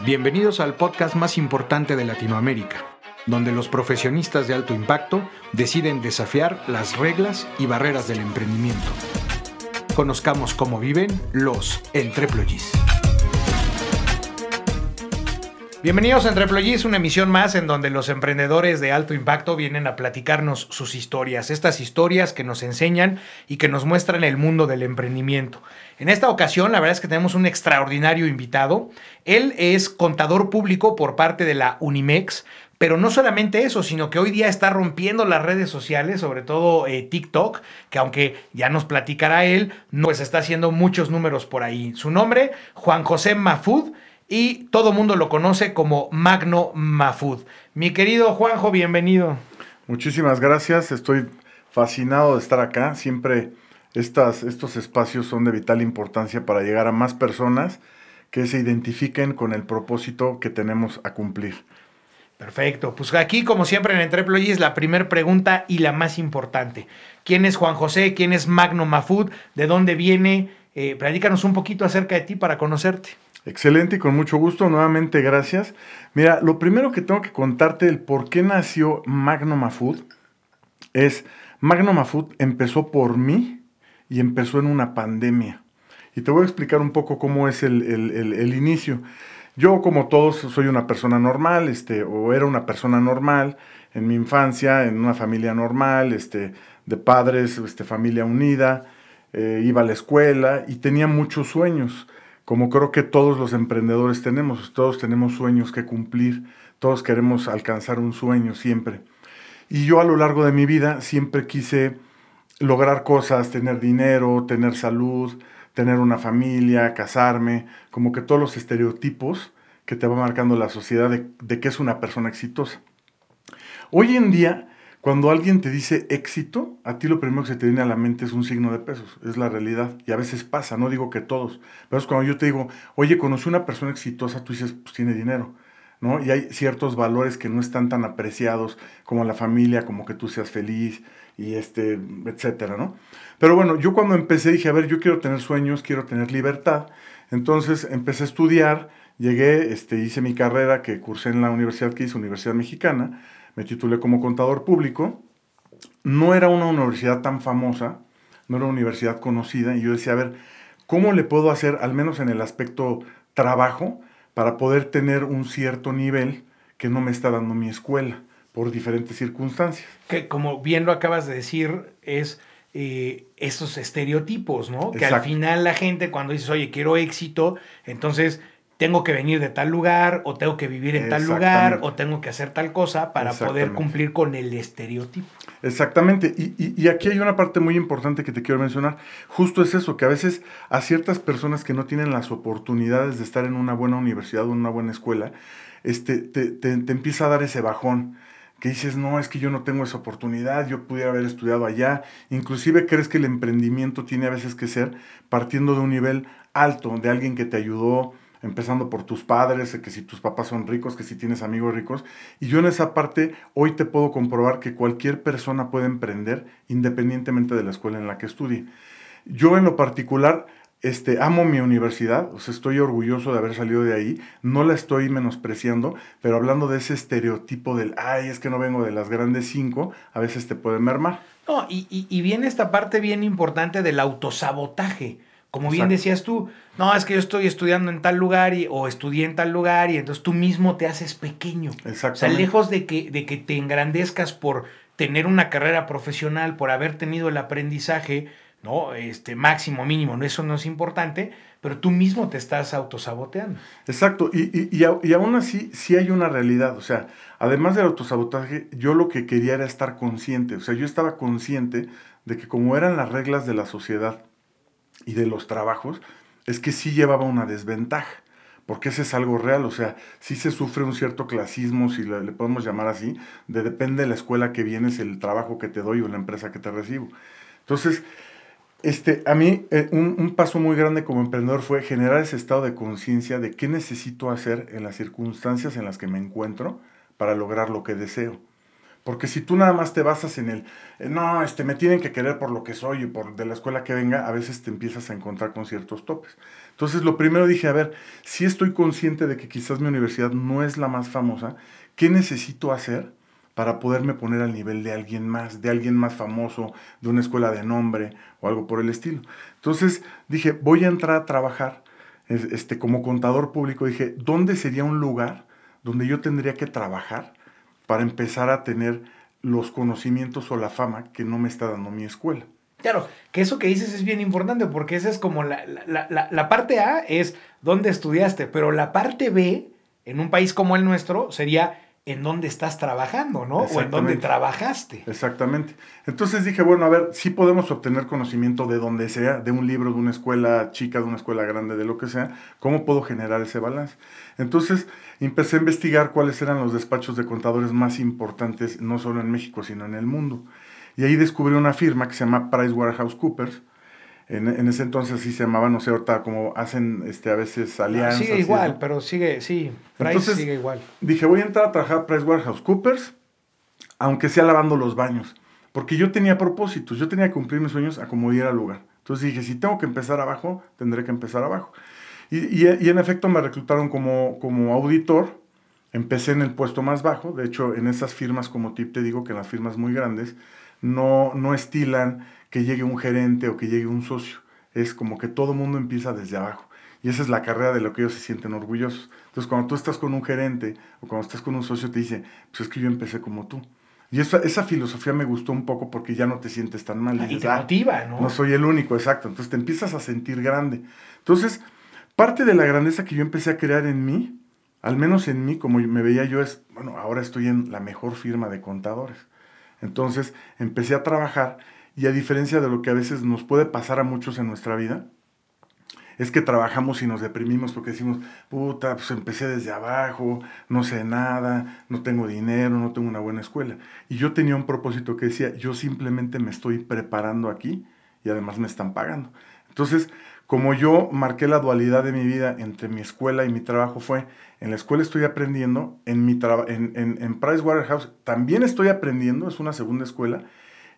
Bienvenidos al podcast más importante de Latinoamérica, donde los profesionistas de alto impacto deciden desafiar las reglas y barreras del emprendimiento. Conozcamos cómo viven los entreployees. Bienvenidos a Entreployees, una emisión más en donde los emprendedores de alto impacto vienen a platicarnos sus historias, estas historias que nos enseñan y que nos muestran el mundo del emprendimiento. En esta ocasión, la verdad es que tenemos un extraordinario invitado. Él es contador público por parte de la Unimex, pero no solamente eso, sino que hoy día está rompiendo las redes sociales, sobre todo eh, TikTok, que aunque ya nos platicará él, pues está haciendo muchos números por ahí. Su nombre, Juan José Mafud y todo mundo lo conoce como Magno Mafud. Mi querido Juanjo, bienvenido. Muchísimas gracias, estoy fascinado de estar acá. Siempre estas, estos espacios son de vital importancia para llegar a más personas que se identifiquen con el propósito que tenemos a cumplir. Perfecto, pues aquí como siempre en Entreployees la primera pregunta y la más importante. ¿Quién es Juan José? ¿Quién es Magno Mafud? ¿De dónde viene? Eh, platícanos un poquito acerca de ti para conocerte. Excelente y con mucho gusto. Nuevamente, gracias. Mira, lo primero que tengo que contarte el por qué nació Magnum Food es Magnum Food empezó por mí y empezó en una pandemia. Y te voy a explicar un poco cómo es el, el, inicio. Yo, como todos, soy una persona normal, este, o era una persona normal en mi infancia, en una familia normal, este, de padres, este, familia unida, eh, iba a la escuela y tenía muchos sueños como creo que todos los emprendedores tenemos, todos tenemos sueños que cumplir, todos queremos alcanzar un sueño siempre. Y yo a lo largo de mi vida siempre quise lograr cosas, tener dinero, tener salud, tener una familia, casarme, como que todos los estereotipos que te va marcando la sociedad de, de qué es una persona exitosa. Hoy en día cuando alguien te dice éxito, a ti lo primero que se te viene a la mente es un signo de pesos, es la realidad. Y a veces pasa, no digo que todos, pero es cuando yo te digo, oye, conocí una persona exitosa, tú dices, pues tiene dinero, ¿no? Y hay ciertos valores que no están tan apreciados como la familia, como que tú seas feliz y este, etcétera, ¿no? Pero bueno, yo cuando empecé dije, a ver, yo quiero tener sueños, quiero tener libertad. Entonces empecé a estudiar, llegué, este, hice mi carrera que cursé en la universidad que hice, Universidad Mexicana me titulé como contador público. No era una universidad tan famosa, no era una universidad conocida, y yo decía, a ver, ¿cómo le puedo hacer, al menos en el aspecto trabajo, para poder tener un cierto nivel que no me está dando mi escuela por diferentes circunstancias? Que como bien lo acabas de decir, es eh, esos estereotipos, ¿no? Que al final la gente cuando dices, oye, quiero éxito, entonces tengo que venir de tal lugar o tengo que vivir en tal lugar o tengo que hacer tal cosa para poder cumplir con el estereotipo. Exactamente. Y, y, aquí hay una parte muy importante que te quiero mencionar. Justo es eso, que a veces a ciertas personas que no tienen las oportunidades de estar en una buena universidad o en una buena escuela, este, te, te, te empieza a dar ese bajón que dices, no, es que yo no tengo esa oportunidad, yo pudiera haber estudiado allá. Inclusive crees que el emprendimiento tiene a veces que ser partiendo de un nivel alto, de alguien que te ayudó, empezando por tus padres, que si tus papás son ricos, que si tienes amigos ricos. Y yo en esa parte hoy te puedo comprobar que cualquier persona puede emprender independientemente de la escuela en la que estudie. Yo en lo particular este, amo mi universidad, o estoy orgulloso de haber salido de ahí, no la estoy menospreciando, pero hablando de ese estereotipo del, ay, es que no vengo de las grandes cinco, a veces te puede mermar. No, y, y viene esta parte bien importante del autosabotaje. Como bien decías tú, no, es que yo estoy estudiando en tal lugar y, o estudié en tal lugar y entonces tú mismo te haces pequeño. O sea, lejos de que, de que te engrandezcas por tener una carrera profesional, por haber tenido el aprendizaje, ¿no? Este máximo, mínimo, eso no es importante, pero tú mismo te estás autosaboteando. Exacto, y, y, y, y aún así sí hay una realidad, o sea, además del autosabotaje, yo lo que quería era estar consciente, o sea, yo estaba consciente de que como eran las reglas de la sociedad, y de los trabajos, es que sí llevaba una desventaja, porque ese es algo real, o sea, sí se sufre un cierto clasismo, si le, podemos llamar así, de depende de la escuela que vienes, el trabajo que te doy o la empresa que te recibo. Entonces, este, a mí eh, un, un, paso muy grande como emprendedor fue generar ese estado de conciencia de qué necesito hacer en las circunstancias en las que me encuentro para lograr lo que deseo. Porque si tú nada más te basas en el, eh, no, este, me tienen que querer por lo que soy y por de la escuela que venga, a veces te empiezas a encontrar con ciertos topes. Entonces, lo primero dije, a ver, si estoy consciente de que quizás mi universidad no es la más famosa, ¿qué necesito hacer para poderme poner al nivel de alguien más, de alguien más famoso, de una escuela de nombre o algo por el estilo? Entonces, dije, voy a entrar a trabajar este, como contador público. Dije, ¿dónde sería un lugar donde yo tendría que trabajar? Para empezar a tener los conocimientos o la fama que no me está dando mi escuela. Claro, que eso que dices es bien importante porque esa es como la, la, la, parte A es dónde estudiaste, pero la parte B en un país como el nuestro sería en dónde estás trabajando, ¿no? O en dónde trabajaste. Exactamente. Entonces dije, bueno, a ver, sí podemos obtener conocimiento de donde sea, de un libro, de una escuela chica, de una escuela grande, de lo que sea. ¿Cómo puedo generar ese balance? Entonces empecé a investigar cuáles eran los despachos de contadores más importantes, no solo en México, sino en el mundo. Y ahí descubrí una firma que se llama PricewaterhouseCoopers, en, en, ese entonces sí se llamaba, no sé, ahorita como hacen este, a veces alianzas. sigue igual, pero sigue, sí, Price sigue igual. Dije, voy a entrar a trabajar a PricewaterhouseCoopers, aunque sea lavando los baños, porque yo tenía propósitos, yo tenía que cumplir mis sueños a como diera lugar. Entonces dije, si tengo que empezar abajo, tendré que empezar abajo. Y, y, y en efecto me reclutaron como, como auditor, empecé en el puesto más bajo, de hecho en esas firmas como tip te digo que en las firmas muy grandes no, no estilan que llegue un gerente o que llegue un socio. Es como que todo mundo empieza desde abajo. Y esa es la carrera de lo que ellos se sienten orgullosos. Entonces, cuando tú estás con un gerente o cuando estás con un socio, te dice, pues es que yo empecé como tú. Y esa, esa filosofía me gustó un poco porque ya no te sientes tan mal. Y, te ah, ¿no? No soy el único, exacto. Entonces te empiezas a sentir grande. Entonces, parte de la grandeza que yo empecé a crear en mí, al menos en mí, como me veía yo, es, bueno, ahora estoy en la mejor firma de contadores. Entonces, empecé a trabajar y a diferencia de lo que a veces nos puede pasar a muchos en nuestra vida, es que trabajamos y nos deprimimos porque decimos, puta, pues empecé desde abajo, no sé nada, no tengo dinero, no tengo una buena escuela. Y yo tenía un propósito que decía, yo simplemente me estoy preparando aquí y además me están pagando. Entonces, como yo marqué la dualidad de mi vida entre mi escuela y mi trabajo fue, en la escuela estoy aprendiendo, en, mi en, en, en Pricewaterhouse también estoy aprendiendo, es una segunda escuela,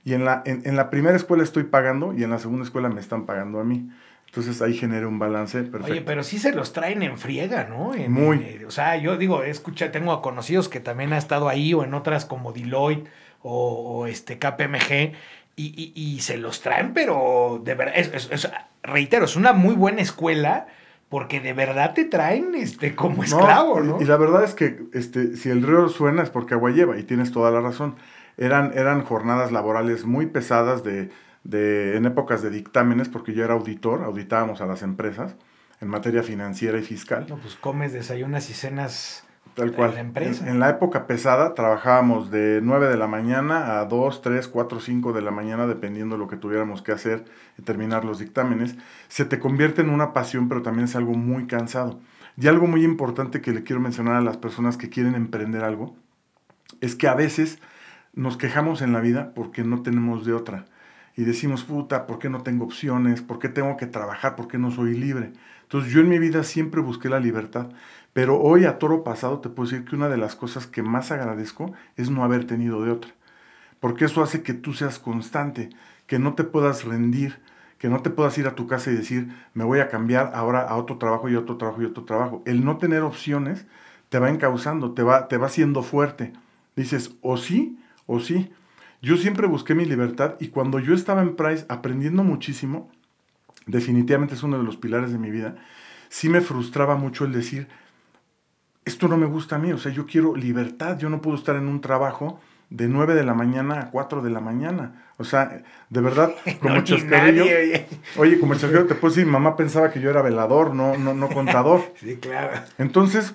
y en la, en, la primera escuela estoy pagando y en la segunda escuela me están pagando a mí. Entonces ahí genera un balance perfecto. Oye, pero sí se los traen en friega, ¿no? Muy. Eh, o sea, yo digo, escucha, tengo conocidos que también ha estado ahí o en otras como Deloitte o, este KPMG y, y, se los traen, pero de verdad, es, reitero, es una muy buena escuela porque de verdad te traen este, como esclavo, ¿no? Y, y la verdad es que este, si el río suena es porque agua lleva y tienes toda la razón eran, eran jornadas laborales muy pesadas de, de, en épocas de dictámenes, porque yo era auditor, auditábamos a las empresas en materia financiera y fiscal. No, pues comes, desayunas y cenas Tal cual. En la empresa. En, la época pesada trabajábamos de 9 de la mañana a 2, 3, 4, 5 de la mañana, dependiendo de lo que tuviéramos que hacer y terminar los dictámenes. Se te convierte en una pasión, pero también es algo muy cansado. Y algo muy importante que le quiero mencionar a las personas que quieren emprender algo, es que a veces nos quejamos en la vida porque no tenemos de otra. Y decimos, puta, ¿por qué no tengo opciones? ¿Por qué tengo que trabajar? ¿Por qué no soy libre? Entonces yo en mi vida siempre busqué la libertad. Pero hoy a toro pasado te puedo decir que una de las cosas que más agradezco es no haber tenido de otra. Porque eso hace que tú seas constante, que no te puedas rendir, que no te puedas ir a tu casa y decir, me voy a cambiar ahora a otro trabajo y otro trabajo y otro trabajo. El no tener opciones te va encauzando, te va, te va haciendo fuerte. Dices, o sí o sí. Yo siempre busqué mi libertad y cuando yo estaba en Price aprendiendo muchísimo, definitivamente es uno de los pilares de mi vida, sí me frustraba mucho el decir, esto no me gusta a mí, o sea, yo quiero libertad, yo no puedo estar en un trabajo de 9 de la mañana a 4 de la mañana. O sea, de verdad, como chascarrillo. oye. como chascarrillo te puedo decir, mamá pensaba que yo era velador, no, no, no contador. sí, claro. Entonces,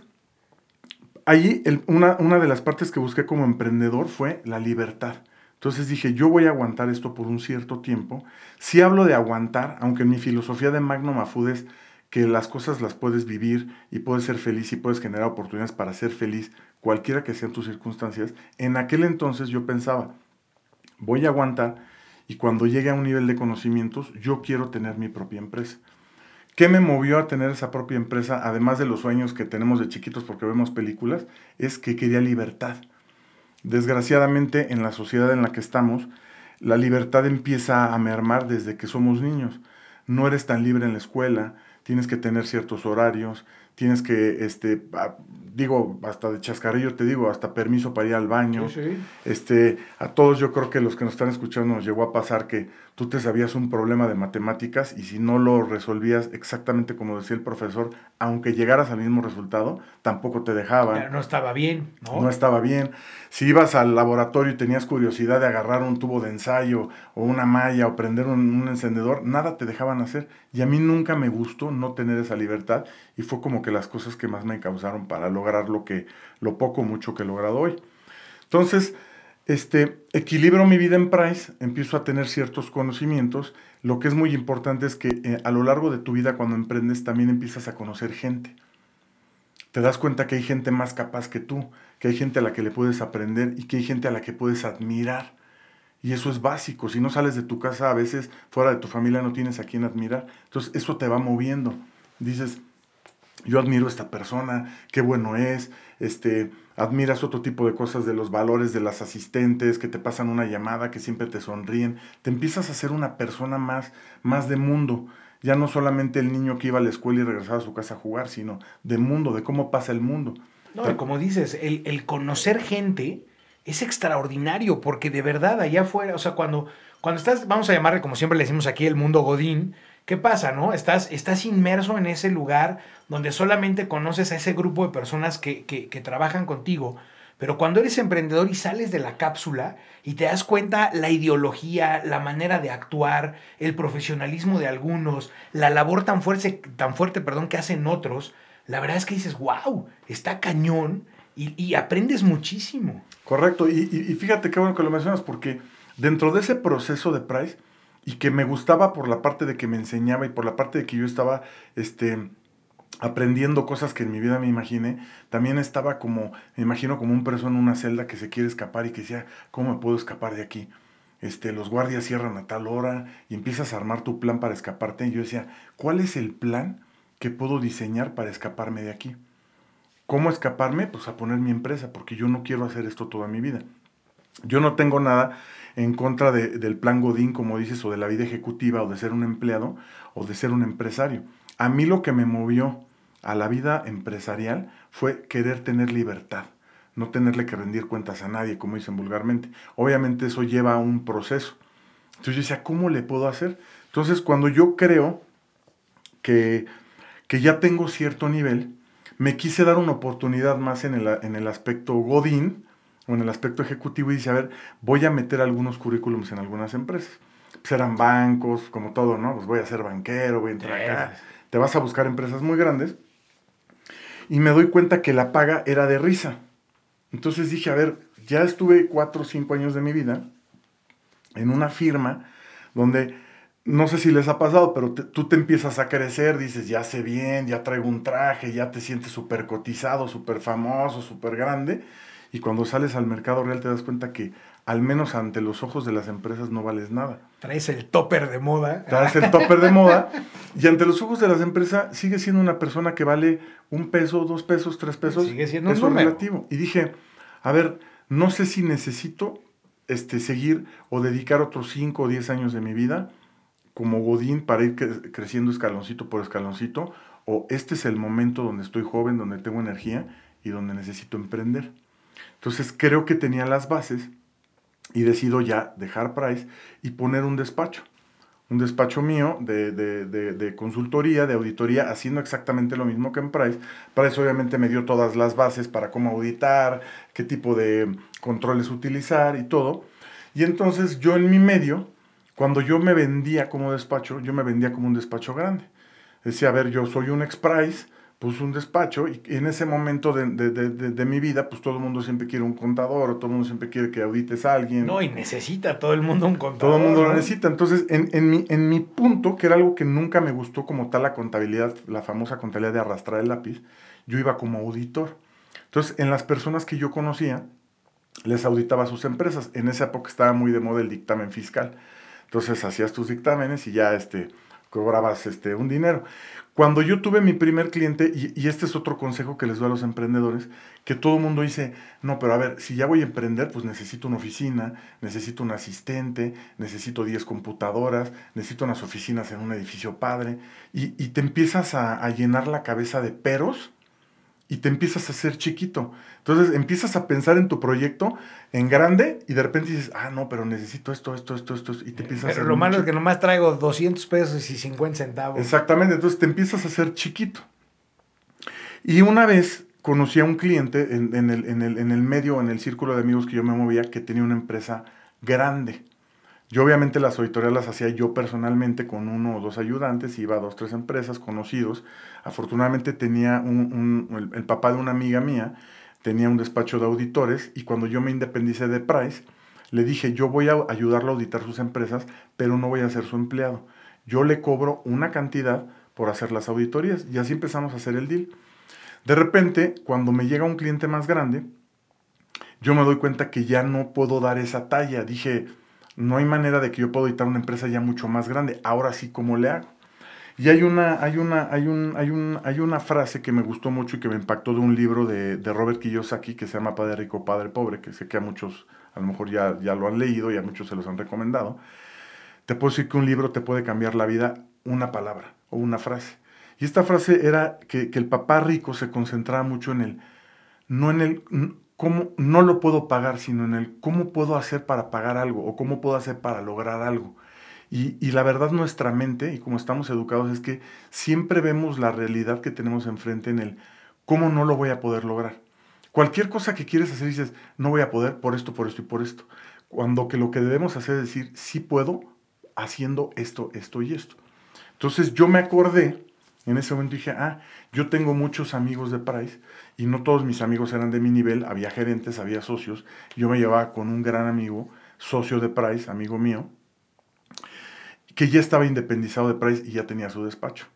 Allí una, una de las partes que busqué como emprendedor fue la libertad. Entonces dije, yo voy a aguantar esto por un cierto tiempo. Si hablo de aguantar, aunque en mi filosofía de Magnum Food es que las cosas las puedes vivir y puedes ser feliz y puedes generar oportunidades para ser feliz, cualquiera que sean tus circunstancias, en aquel entonces yo pensaba, voy a aguantar y cuando llegue a un nivel de conocimientos, yo quiero tener mi propia empresa. ¿Qué me movió a tener esa propia empresa, además de los sueños que tenemos de chiquitos porque vemos películas? Es que quería libertad. Desgraciadamente, en la sociedad en la que estamos, la libertad empieza a mermar desde que somos niños. No eres tan libre en la escuela, tienes que tener ciertos horarios, tienes que, este, digo, hasta de chascarrillo te digo, hasta permiso para ir al baño. Este, a todos yo creo que los que nos están escuchando nos llegó a pasar que tú te sabías un problema de matemáticas y si no lo resolvías exactamente como decía el profesor, aunque llegaras al mismo resultado, tampoco te dejaban. no estaba bien, ¿no? No estaba bien. Si ibas al laboratorio y tenías curiosidad de agarrar un tubo de ensayo o una malla o prender un, encendedor, nada te dejaban hacer. Y a mí nunca me gustó no tener esa libertad y fue como que las cosas que más me causaron para lograr lo que, lo poco mucho que he logrado hoy. Entonces, este, equilibro mi vida en Price, empiezo a tener ciertos conocimientos. Lo que es muy importante es que eh, a lo largo de tu vida cuando emprendes también empiezas a conocer gente. Te das cuenta que hay gente más capaz que tú, que hay gente a la que le puedes aprender y que hay gente a la que puedes admirar. Y eso es básico. Si no sales de tu casa, a veces fuera de tu familia no tienes a quien admirar. Entonces eso te va moviendo. Dices, yo admiro a esta persona, qué bueno es, este, admiras otro tipo de cosas de los valores de las asistentes que te pasan una llamada, que siempre te sonríen, te empiezas a ser una persona más, más de mundo, ya no solamente el niño que iba a la escuela y regresaba a su casa a jugar, sino de mundo, de cómo pasa el mundo. No, como dices, el, el, conocer gente es extraordinario, porque de verdad allá afuera, o sea, cuando, cuando estás, vamos a llamarle como siempre le decimos aquí, el mundo Godín, ¿Qué pasa, no? Estás, estás inmerso en ese lugar donde solamente conoces a ese grupo de personas que, que, trabajan contigo. Pero cuando eres emprendedor y sales de la cápsula y te das cuenta la ideología, la manera de actuar, el profesionalismo de algunos, la labor tan fuerte, tan fuerte perdón, que hacen otros, la verdad es que dices, wow, está cañón y, aprendes muchísimo. Correcto, y, y, fíjate qué bueno que lo mencionas, porque dentro de ese proceso de Price, y que me gustaba por la parte de que me enseñaba y por la parte de que yo estaba este, aprendiendo cosas que en mi vida me imaginé, también estaba como, me imagino como un preso en una celda que se quiere escapar y que decía, ¿cómo me puedo escapar de aquí? Este, los guardias cierran a tal hora y empiezas a armar tu plan para escaparte. Y yo decía, ¿cuál es el plan que puedo diseñar para escaparme de aquí? ¿Cómo escaparme? Pues a poner mi empresa, porque yo no quiero hacer esto toda mi vida. Yo no tengo nada en contra del plan Godín, como dices, o de la vida ejecutiva, o de ser un empleado, o de ser un empresario. A mí lo que me movió a la vida empresarial fue querer tener libertad, no tenerle que rendir cuentas a nadie, como dicen vulgarmente. Obviamente eso lleva a un proceso. Entonces yo decía, ¿cómo le puedo hacer? Entonces cuando yo creo que, que ya tengo cierto nivel, me quise dar una oportunidad más en el, en el aspecto Godín, o en el aspecto ejecutivo y dice, a ver, voy a meter algunos currículums en algunas empresas. Serán pues bancos, como todo, ¿no? Pues voy a ser banquero, voy a entrar acá. Te vas a buscar empresas muy grandes. Y me doy cuenta que la paga era de risa. Entonces dije, a ver, ya estuve cuatro o cinco años de mi vida en una firma donde, no sé si les ha pasado, pero tú te empiezas a crecer, dices, ya sé bien, ya traigo un traje, ya te sientes súper cotizado, súper famoso, súper grande y cuando sales al mercado real te das cuenta que al menos ante los ojos de las empresas no vales nada. Traes el topper de moda. Traes el topper de moda y ante los ojos de las empresas sigue siendo una persona que vale un peso, dos pesos, tres pesos. Sigue siendo un relativo. Y dije, a ver, no sé si necesito este, seguir o dedicar otros cinco o diez años de mi vida como Godín para ir creciendo escaloncito por escaloncito o este es el momento donde estoy joven, donde tengo energía y donde necesito emprender. Entonces creo que tenía las bases y decido ya dejar Price y poner un despacho. Un despacho mío de, de, consultoría, de auditoría, haciendo exactamente lo mismo que en Price. Price obviamente me dio todas las bases para cómo auditar, qué tipo de controles utilizar y todo. Y entonces yo en mi medio, cuando yo me vendía como despacho, yo me vendía como un despacho grande. Decía, a ver, yo soy un ex Price, pues un despacho y en ese momento de, de, de, de, mi vida, pues todo el mundo siempre quiere un contador o todo el mundo siempre quiere que audites a alguien. No, y necesita todo el mundo un contador. Todo el mundo lo necesita. Entonces, en, en, mi, en mi punto, que era algo que nunca me gustó como tal la contabilidad, la famosa contabilidad de arrastrar el lápiz, yo iba como auditor. Entonces, en las personas que yo conocía, les auditaba sus empresas. En esa época estaba muy de moda el dictamen fiscal. Entonces, hacías tus dictámenes y ya este cobrabas este, un dinero. Cuando yo tuve mi primer cliente, y, y, este es otro consejo que les doy a los emprendedores, que todo el mundo dice, no, pero a ver, si ya voy a emprender, pues necesito una oficina, necesito un asistente, necesito 10 computadoras, necesito unas oficinas en un edificio padre, y, y te empiezas a, a llenar la cabeza de peros y te empiezas a hacer chiquito. Entonces empiezas a pensar en tu proyecto en grande y de repente dices, ah, no, pero necesito esto, esto, esto, esto, y te empiezas pero a lo malo es que nomás traigo 200 pesos y 50 centavos. Exactamente, entonces te empiezas a hacer chiquito. Y una vez conocí a un cliente en, en, el, en, el, en el medio, en el círculo de amigos que yo me movía, que tenía una empresa grande. Yo obviamente las auditorías las hacía yo personalmente con uno o dos ayudantes, iba a dos, tres empresas conocidos. Afortunadamente tenía un, el, el, papá de una amiga mía, tenía un despacho de auditores y cuando yo me independicé de Price, le dije, yo voy a ayudarlo a auditar sus empresas, pero no voy a ser su empleado. Yo le cobro una cantidad por hacer las auditorías y así empezamos a hacer el deal. De repente, cuando me llega un cliente más grande, yo me doy cuenta que ya no puedo dar esa talla. Dije, no hay manera de que yo pueda editar una empresa ya mucho más grande. Ahora sí, ¿cómo le hago? Y hay una, hay una, hay un, hay un, hay una frase que me gustó mucho y que me impactó de un libro de, de, Robert Kiyosaki que se llama Padre Rico, Padre Pobre, que sé que a muchos a lo mejor ya, ya lo han leído y a muchos se los han recomendado. Te puedo decir que un libro te puede cambiar la vida una palabra o una frase. Y esta frase era que, que el papá rico se concentraba mucho en el, no en el, cómo no lo puedo pagar, sino en el cómo puedo hacer para pagar algo o cómo puedo hacer para lograr algo. Y, la verdad nuestra mente, y como estamos educados, es que siempre vemos la realidad que tenemos enfrente en el cómo no lo voy a poder lograr. Cualquier cosa que quieres hacer dices, no voy a poder por esto, por esto y por esto. Cuando que lo que debemos hacer es decir, sí puedo haciendo esto, esto y esto. Entonces yo me acordé, en ese momento dije, ah, yo tengo muchos amigos de Price y no todos mis amigos eran de mi nivel, había gerentes, había socios. Yo me llevaba con un gran amigo, socio de Price, amigo mío, que ya estaba independizado de Price y ya tenía su despacho.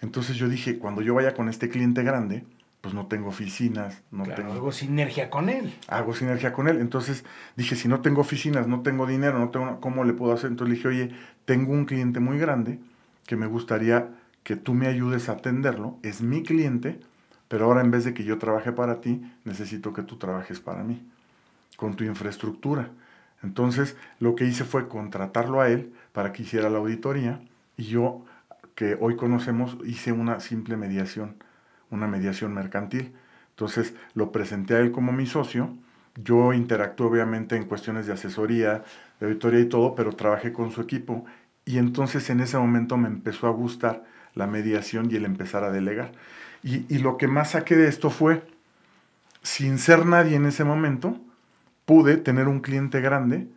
Entonces yo dije, cuando yo vaya con este cliente grande, pues no tengo oficinas, no claro, tengo... Hago sinergia con él. Hago sinergia con él. Entonces dije, si no tengo oficinas, no tengo dinero, no tengo... ¿Cómo le puedo hacer? Entonces le dije, oye, tengo un cliente muy grande que me gustaría que tú me ayudes a atenderlo. Es mi cliente, pero ahora en vez de que yo trabaje para ti, necesito que tú trabajes para mí, con tu infraestructura. Entonces lo que hice fue contratarlo a él para que hiciera la auditoría y yo, que hoy conocemos, hice una simple mediación una mediación mercantil. Entonces lo presenté a él como mi socio. Yo interactué obviamente en cuestiones de asesoría, de auditoría y todo, pero trabajé con su equipo y entonces en ese momento me empezó a gustar la mediación y el empezar a delegar. Y, lo que más saqué de esto fue, sin ser nadie en ese momento, pude tener un cliente grande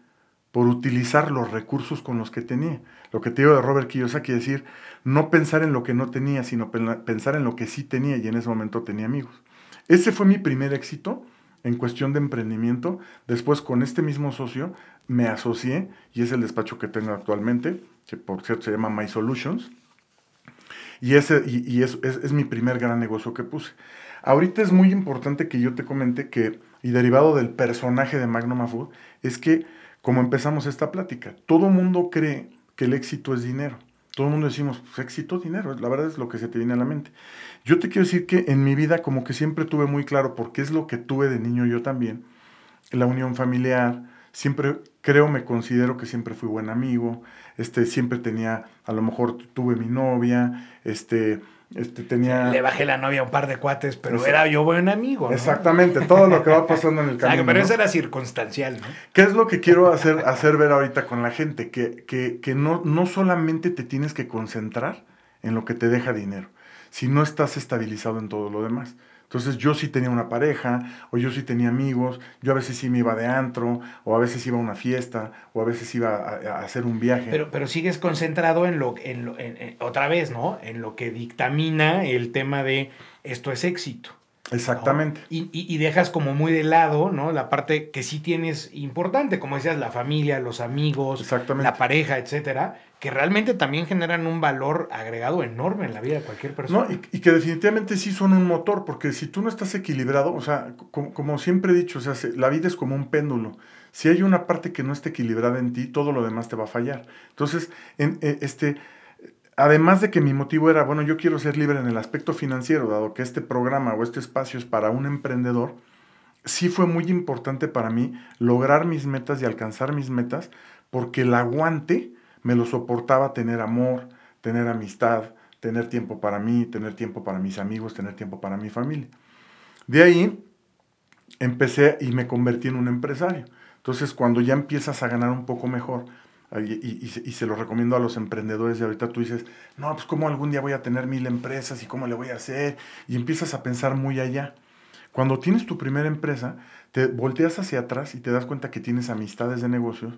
por utilizar los recursos con los que tenía. Lo que te digo de Robert Kiyosaki es decir, no pensar en lo que no tenía, sino pensar en lo que sí tenía y en ese momento tenía amigos. Ese fue mi primer éxito en cuestión de emprendimiento. Después con este mismo socio me asocié y es el despacho que tengo actualmente, que por cierto se llama My Solutions. Y, ese, y, y es, es, es mi primer gran negocio que puse. Ahorita es muy importante que yo te comente que, y derivado del personaje de Magnum Food, es que como empezamos esta plática, todo mundo cree que el éxito es dinero. Todo el mundo decimos, pues, éxito, dinero, la verdad es lo que se te viene a la mente. Yo te quiero decir que en mi vida como que siempre tuve muy claro, porque es lo que tuve de niño yo también, la unión familiar, siempre creo, me considero que siempre fui buen amigo, este, siempre tenía, a lo mejor tuve mi novia, este, este, tenía... Le bajé la novia a un par de cuates, pero Exacto. era yo buen amigo. ¿no? Exactamente, todo lo que va pasando en el camino. pero eso ¿no? era circunstancial, ¿no? ¿Qué es lo que quiero hacer, hacer ver ahorita con la gente? Que, que, que no, no solamente te tienes que concentrar en lo que te deja dinero, si no estás estabilizado en todo lo demás. Entonces yo sí tenía una pareja, o yo sí tenía amigos, yo a veces sí me iba de antro, o a veces iba a una fiesta, o a veces iba a, hacer un viaje. Pero, pero sigues concentrado en lo, en lo en, en, otra vez, ¿no? En lo que dictamina el tema de esto es éxito. Exactamente. Y, y, y, dejas como muy de lado, ¿no? La parte que sí tienes importante, como decías, la familia, los amigos, la pareja, etcétera, que realmente también generan un valor agregado enorme en la vida de cualquier persona. No, y, y, que definitivamente sí son un motor, porque si tú no estás equilibrado, o sea, como, como siempre he dicho, o sea, la vida es como un péndulo. Si hay una parte que no esté equilibrada en ti, todo lo demás te va a fallar. Entonces, en, este, además de que mi motivo era, bueno, yo quiero ser libre en el aspecto financiero, dado que este programa o este espacio es para un emprendedor, sí fue muy importante para mí lograr mis metas y alcanzar mis metas, porque el aguante me lo soportaba tener amor, tener amistad, tener tiempo para mí, tener tiempo para mis amigos, tener tiempo para mi familia. De ahí empecé y me convertí en un empresario. Entonces, cuando ya empiezas a ganar un poco mejor, y, y, se lo recomiendo a los emprendedores, y ahorita tú dices, no, pues cómo algún día voy a tener mil empresas y cómo le voy a hacer, y empiezas a pensar muy allá. Cuando tienes tu primera empresa, te volteas hacia atrás y te das cuenta que tienes amistades de negocios,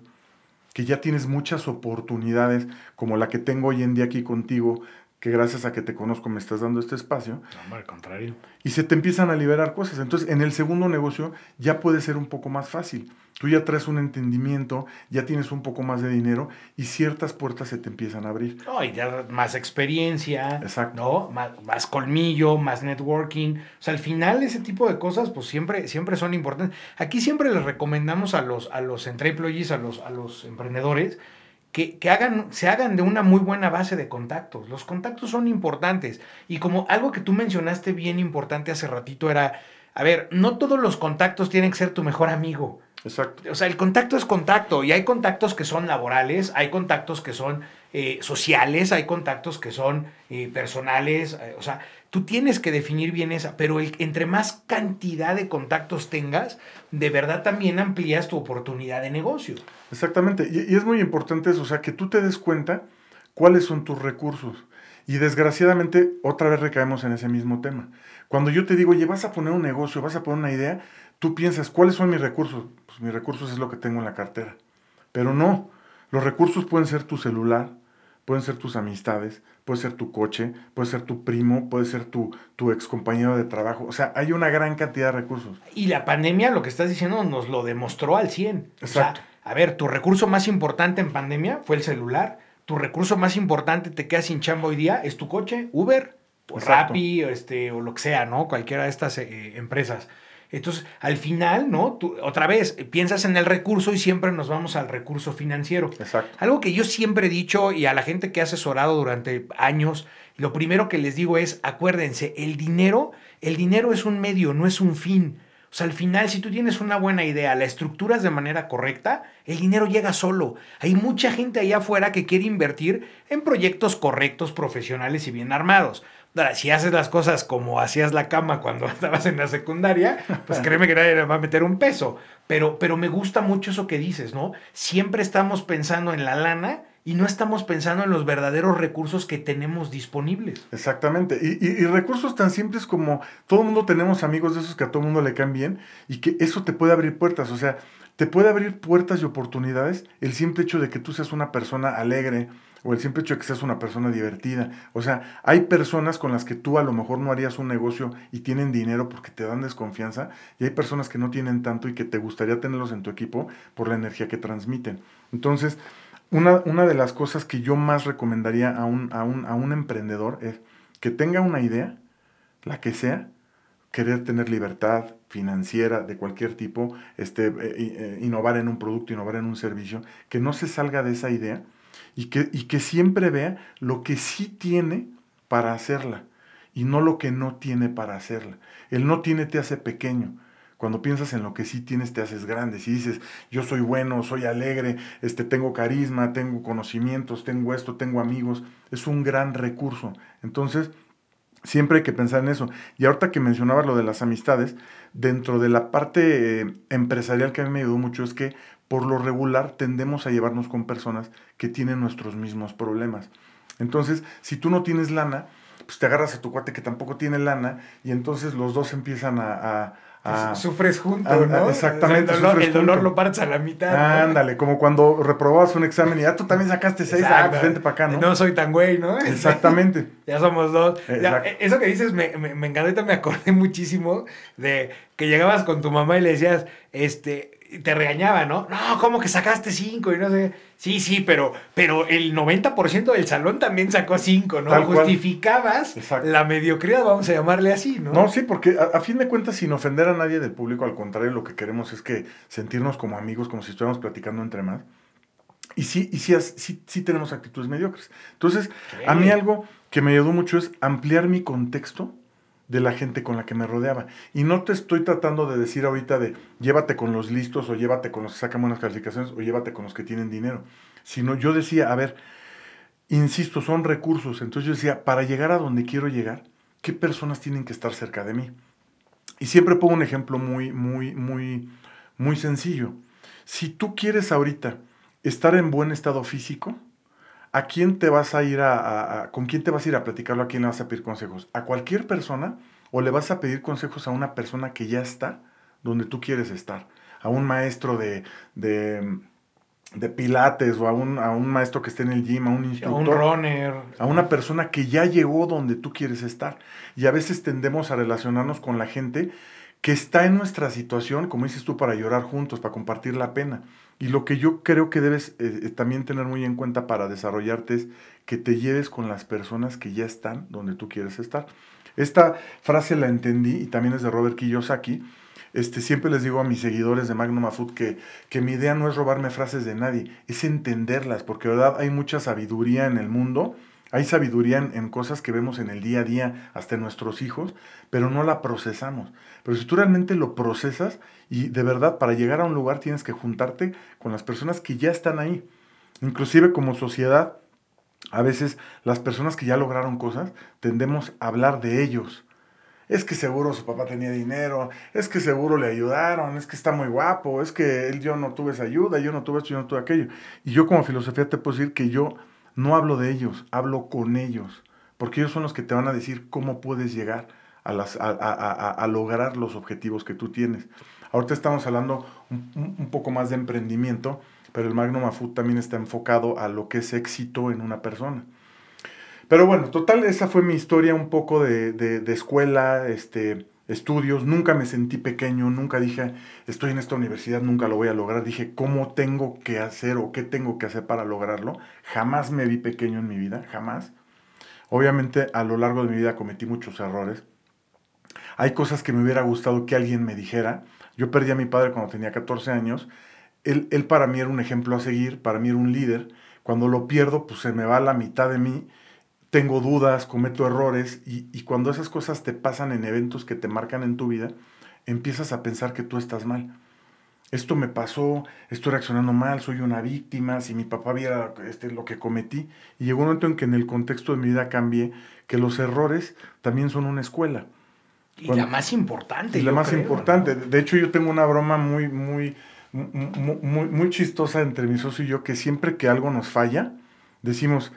que ya tienes muchas oportunidades, como la que tengo hoy en día aquí contigo, que gracias a que te conozco me estás dando este espacio. No, al contrario. Y se te empiezan a liberar cosas. Entonces, en el segundo negocio ya puede ser un poco más fácil. Tú ya traes un entendimiento, ya tienes un poco más de dinero y ciertas puertas se te empiezan a abrir. No, y ya más experiencia, Exacto. ¿no? Más, colmillo, más networking. O sea, al final ese tipo de cosas pues siempre, siempre son importantes. Aquí siempre les recomendamos a los, a los employees, a los, a los emprendedores, que, hagan, se hagan de una muy buena base de contactos. Los contactos son importantes. Y como algo que tú mencionaste bien importante hace ratito era, a ver, no todos los contactos tienen que ser tu mejor amigo. Exacto. O sea, el contacto es contacto y hay contactos que son laborales, hay contactos que son eh, sociales, hay contactos que son eh, personales. Eh, o sea, tú tienes que definir bien esa, pero el, entre más cantidad de contactos tengas, de verdad también amplías tu oportunidad de negocio. Exactamente. Y, y es muy importante eso, o sea, que tú te des cuenta cuáles son tus recursos. Y desgraciadamente, otra vez recaemos en ese mismo tema. Cuando yo te digo, oye, vas a poner un negocio, vas a poner una idea, tú piensas, ¿cuáles son mis recursos? Pues mis recursos es lo que tengo en la cartera. Pero no, los recursos pueden ser tu celular, pueden ser tus amistades, puede ser tu coche, puede ser tu primo, puede ser tu, tu ex compañero de trabajo. O sea, hay una gran cantidad de recursos. Y la pandemia, lo que estás diciendo, nos lo demostró al 100. Exacto. A ver, tu recurso más importante en pandemia fue el celular. Tu recurso más importante te queda sin chamba hoy día es tu coche, Uber, o Rappi, este, o lo que sea, ¿no? Cualquiera de estas eh, empresas. Entonces, al final, ¿no? Tú, otra vez, piensas en el recurso y siempre nos vamos al recurso financiero. Exacto. Algo que yo siempre he dicho y a la gente que ha asesorado durante años, lo primero que les digo es, acuérdense, el dinero, el dinero es un medio, no es un fin. O sea, al final, si tú tienes una buena idea, la estructuras de manera correcta, el dinero llega solo. Hay mucha gente allá afuera que quiere invertir en proyectos correctos, profesionales y bien armados. Ahora, si haces las cosas como hacías la cama cuando estabas en la secundaria, pues créeme que nadie le va a meter un peso. Pero, pero me gusta mucho eso que dices, ¿no? Siempre estamos pensando en la lana y no estamos pensando en los verdaderos recursos que tenemos disponibles. Exactamente. Y, y, recursos tan simples como todo el mundo tenemos amigos de esos que a todo el mundo le caen bien y que eso te puede abrir puertas. O sea, te puede abrir puertas y oportunidades el simple hecho de que tú seas una persona alegre, o el simple hecho de que seas una persona divertida. O sea, hay personas con las que tú a lo mejor no harías un negocio y tienen dinero porque te dan desconfianza, y hay personas que no tienen tanto y que te gustaría tenerlos en tu equipo por la energía que transmiten. Entonces, una, una de las cosas que yo más recomendaría a un, a, un, a un emprendedor es que tenga una idea, la que sea, querer tener libertad financiera de cualquier tipo, este, eh, eh, innovar en un producto, innovar en un servicio, que no se salga de esa idea y que, y que siempre vea lo que sí tiene para hacerla y no lo que no tiene para hacerla. El no tiene te hace pequeño. Cuando piensas en lo que sí tienes, te haces grande. Si dices, yo soy bueno, soy alegre, este, tengo carisma, tengo conocimientos, tengo esto, tengo amigos, es un gran recurso. Entonces, siempre hay que pensar en eso. Y ahorita que mencionabas lo de las amistades, dentro de la parte eh, empresarial que a mí me ayudó mucho es que por lo regular tendemos a llevarnos con personas que tienen nuestros mismos problemas. Entonces, si tú no tienes lana, pues te agarras a tu cuate que tampoco tiene lana y entonces los dos empiezan a... Pues sufres juntos, ¿no? Exactamente. el dolor, el dolor lo partes a la mitad. Ándale, como cuando reprobabas un examen y ya tú también sacaste seis, ah, pues vente para acá, ¿no? No soy tan güey, ¿no? Exactamente. ya somos dos. eso que dices me, me, me encantó me acordé muchísimo de que llegabas con tu mamá y le decías, este, te regañaba, ¿no? No, ¿cómo que sacaste cinco? Y no sé. Sí, sí, pero, pero el 90% del salón también sacó cinco, ¿no? Justificabas la mediocridad, vamos a llamarle así, ¿no? No, sí, porque a, fin de cuentas, sin ofender a nadie del público, al contrario, lo que queremos es que sentirnos como amigos, como si estuviéramos platicando entre más. Y sí, y sí, sí, sí tenemos actitudes mediocres. Entonces, a mí algo que me ayudó mucho es ampliar mi contexto de la gente con la que me rodeaba. Y no te estoy tratando de decir ahorita de llévate con los listos o llévate con los que sacan buenas calificaciones o llévate con los que tienen dinero, sino yo decía, a ver, insisto, son recursos. Entonces yo decía, para llegar a donde quiero llegar, ¿qué personas tienen que estar cerca de mí? Y siempre pongo un ejemplo muy, muy, muy, muy sencillo. Si tú quieres ahorita estar en buen estado físico, ¿a quién te vas a ir a, con quién te vas a ir a platicarlo? ¿A quién le vas a pedir consejos? ¿A cualquier persona o le vas a pedir consejos a una persona que ya está donde tú quieres estar? A un maestro de, de, pilates o a un, a un, maestro que esté en el gym, a un instructor. A un runner. A una persona que ya llegó donde tú quieres estar. Y a veces tendemos a relacionarnos con la gente que está en nuestra situación, como dices tú, para llorar juntos, para compartir la pena. Y lo que yo creo que debes eh, eh, también tener muy en cuenta para desarrollarte es que te lleves con las personas que ya están donde tú quieres estar. Esta frase la entendí y también es de Robert Kiyosaki. Este, siempre les digo a mis seguidores de Magnum Food que, que mi idea no es robarme frases de nadie, es entenderlas, porque verdad hay mucha sabiduría en el mundo hay sabiduría en, cosas que vemos en el día a día, hasta en nuestros hijos, pero no la procesamos. Pero si tú realmente lo procesas y de verdad para llegar a un lugar tienes que juntarte con las personas que ya están ahí. Inclusive como sociedad, a veces las personas que ya lograron cosas tendemos a hablar de ellos. Es que seguro su papá tenía dinero, es que seguro le ayudaron, es que está muy guapo, es que él yo no tuve esa ayuda, yo no tuve esto, yo no tuve aquello. Y yo como filosofía te puedo decir que yo no hablo de ellos, hablo con ellos, porque ellos son los que te van a decir cómo puedes llegar a, lograr los objetivos que tú tienes. Ahorita estamos hablando un, poco más de emprendimiento, pero el Magnum Food también está enfocado a lo que es éxito en una persona. Pero bueno, total, esa fue mi historia un poco de, de escuela, este, estudios, nunca me sentí pequeño, nunca dije, estoy en esta universidad, nunca lo voy a lograr, dije, ¿cómo tengo que hacer o qué tengo que hacer para lograrlo? Jamás me vi pequeño en mi vida, jamás. Obviamente a lo largo de mi vida cometí muchos errores. Hay cosas que me hubiera gustado que alguien me dijera. Yo perdí a mi padre cuando tenía 14 años. Él, él para mí era un ejemplo a seguir, para mí era un líder. Cuando lo pierdo, pues se me va la mitad de mí tengo dudas, cometo errores y, cuando esas cosas te pasan en eventos que te marcan en tu vida, empiezas a pensar que tú estás mal. Esto me pasó, estoy reaccionando mal, soy una víctima, si mi papá viera este, lo que cometí. Y llegó un momento en que en el contexto de mi vida cambié, que los errores también son una escuela. Y la más importante. Y la más importante. De hecho, yo tengo una broma muy, muy, muy, muy chistosa entre mi socio y yo, que siempre que algo nos falla, decimos,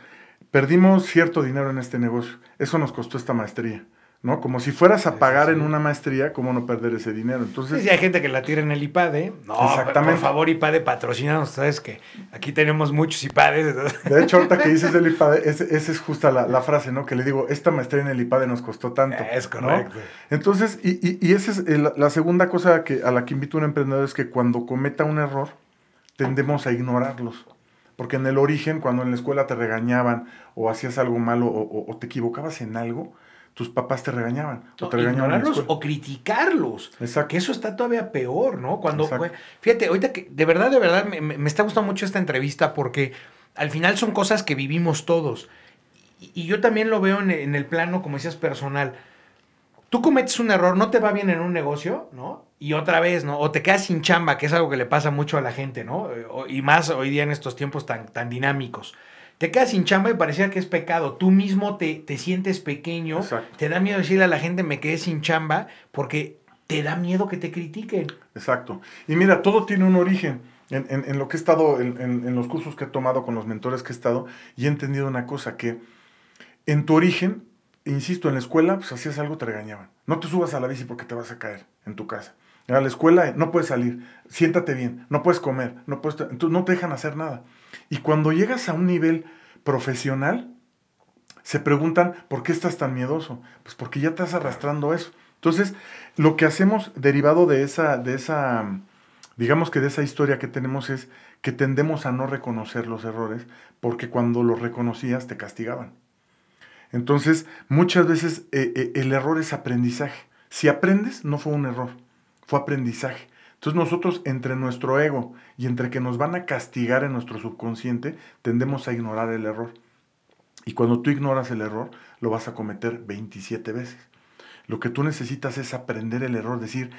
perdimos cierto dinero en este negocio. Eso nos costó esta maestría. ¿no? Como si fueras a pagar en una maestría, ¿cómo no perder ese dinero? Entonces, sí, hay gente que la tira en el IPADE. No, Exactamente. por favor, IPADE, patrocínanos. Sabes que aquí tenemos muchos IPADEs. De hecho, ahorita que dices del IPADE, esa es justa la, frase, ¿no? Que le digo, esta maestría en el IPADE nos costó tanto. Es correcto. Entonces, y, y, esa es la segunda cosa que, a la que invito a un emprendedor es que cuando cometa un error, tendemos a ignorarlos. Porque en el origen, cuando en la escuela te regañaban o hacías algo malo o, te equivocabas en algo, tus papás te regañaban. O te regañaban o criticarlos. Exacto. Que eso está todavía peor, ¿no? Cuando, fíjate, ahorita que de verdad, de verdad, me, está gustando mucho esta entrevista porque al final son cosas que vivimos todos. Y, yo también lo veo en, en el plano, como decías, personal tú cometes un error, no te va bien en un negocio, ¿no? Y otra vez, ¿no? O te quedas sin chamba, que es algo que le pasa mucho a la gente, ¿no? Y más hoy día en estos tiempos tan, tan dinámicos. Te quedas sin chamba y parecía que es pecado. Tú mismo te, te sientes pequeño, te da miedo decirle a la gente me quedé sin chamba porque te da miedo que te critiquen. Exacto. Y mira, todo tiene un origen. En, en, lo que he estado, en, en, los cursos que he tomado con los mentores que he estado, y he entendido una cosa, que en tu origen insisto, en la escuela, pues hacías algo, te regañaban. No te subas a la bici porque te vas a caer en tu casa. A la escuela no puedes salir, siéntate bien, no puedes comer, no puedes, entonces no te dejan hacer nada. Y cuando llegas a un nivel profesional, se preguntan, ¿por qué estás tan miedoso? Pues porque ya estás arrastrando eso. Entonces, lo que hacemos derivado de esa, de esa, digamos que de esa historia que tenemos es que tendemos a no reconocer los errores porque cuando los reconocías te castigaban. Entonces, muchas veces eh, eh, el error es aprendizaje. Si aprendes, no fue un error, fue aprendizaje. Entonces nosotros entre nuestro ego y entre que nos van a castigar en nuestro subconsciente, tendemos a ignorar el error. Y cuando tú ignoras el error, lo vas a cometer 27 veces. Lo que tú necesitas es aprender el error, decir,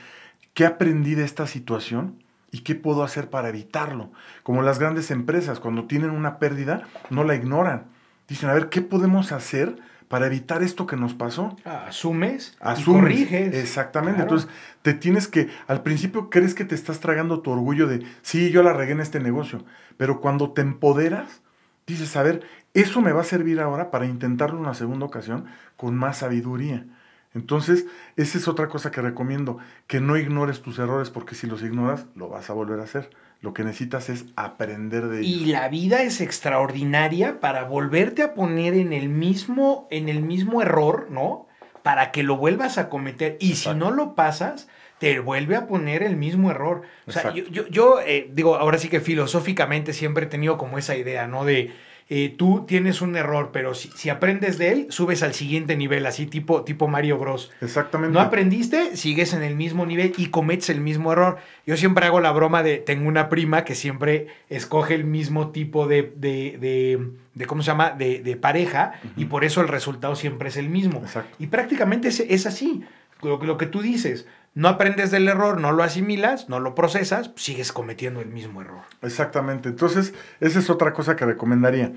¿qué aprendí de esta situación? ¿Y qué puedo hacer para evitarlo? Como las grandes empresas, cuando tienen una pérdida, no la ignoran. Dicen, a ver, ¿qué podemos hacer para evitar esto que nos pasó? Asumes, Asumes. Y corriges. Exactamente. Entonces, te tienes que, al principio crees que te estás tragando tu orgullo de, sí, yo la regué en este negocio, pero cuando te empoderas, dices, a ver, eso me va a servir ahora para intentarlo una segunda ocasión con más sabiduría. Entonces, esa es otra cosa que recomiendo, que no ignores tus errores, porque si los ignoras, lo vas a volver a hacer. Lo que necesitas es aprender de ellos. Y la vida es extraordinaria para volverte a poner en el mismo, en el mismo error, ¿no? Para que lo vuelvas a cometer. Y si no lo pasas, te vuelve a poner el mismo error. O sea, yo, yo, eh, digo, ahora sí que filosóficamente siempre he tenido como esa idea, ¿no? De eh, tú tienes un error, pero si, aprendes de él, subes al siguiente nivel, así tipo, tipo Mario Bros. Exactamente. No aprendiste, sigues en el mismo nivel y cometes el mismo error. Yo siempre hago la broma de, tengo una prima que siempre escoge el mismo tipo de, de, ¿cómo se llama?, de, pareja y por eso el resultado siempre es el mismo. Exacto. Y prácticamente es, es así, lo, lo que tú dices no aprendes del error, no lo asimilas, no lo procesas, sigues cometiendo el mismo error. Exactamente. Entonces, esa es otra cosa que recomendaría.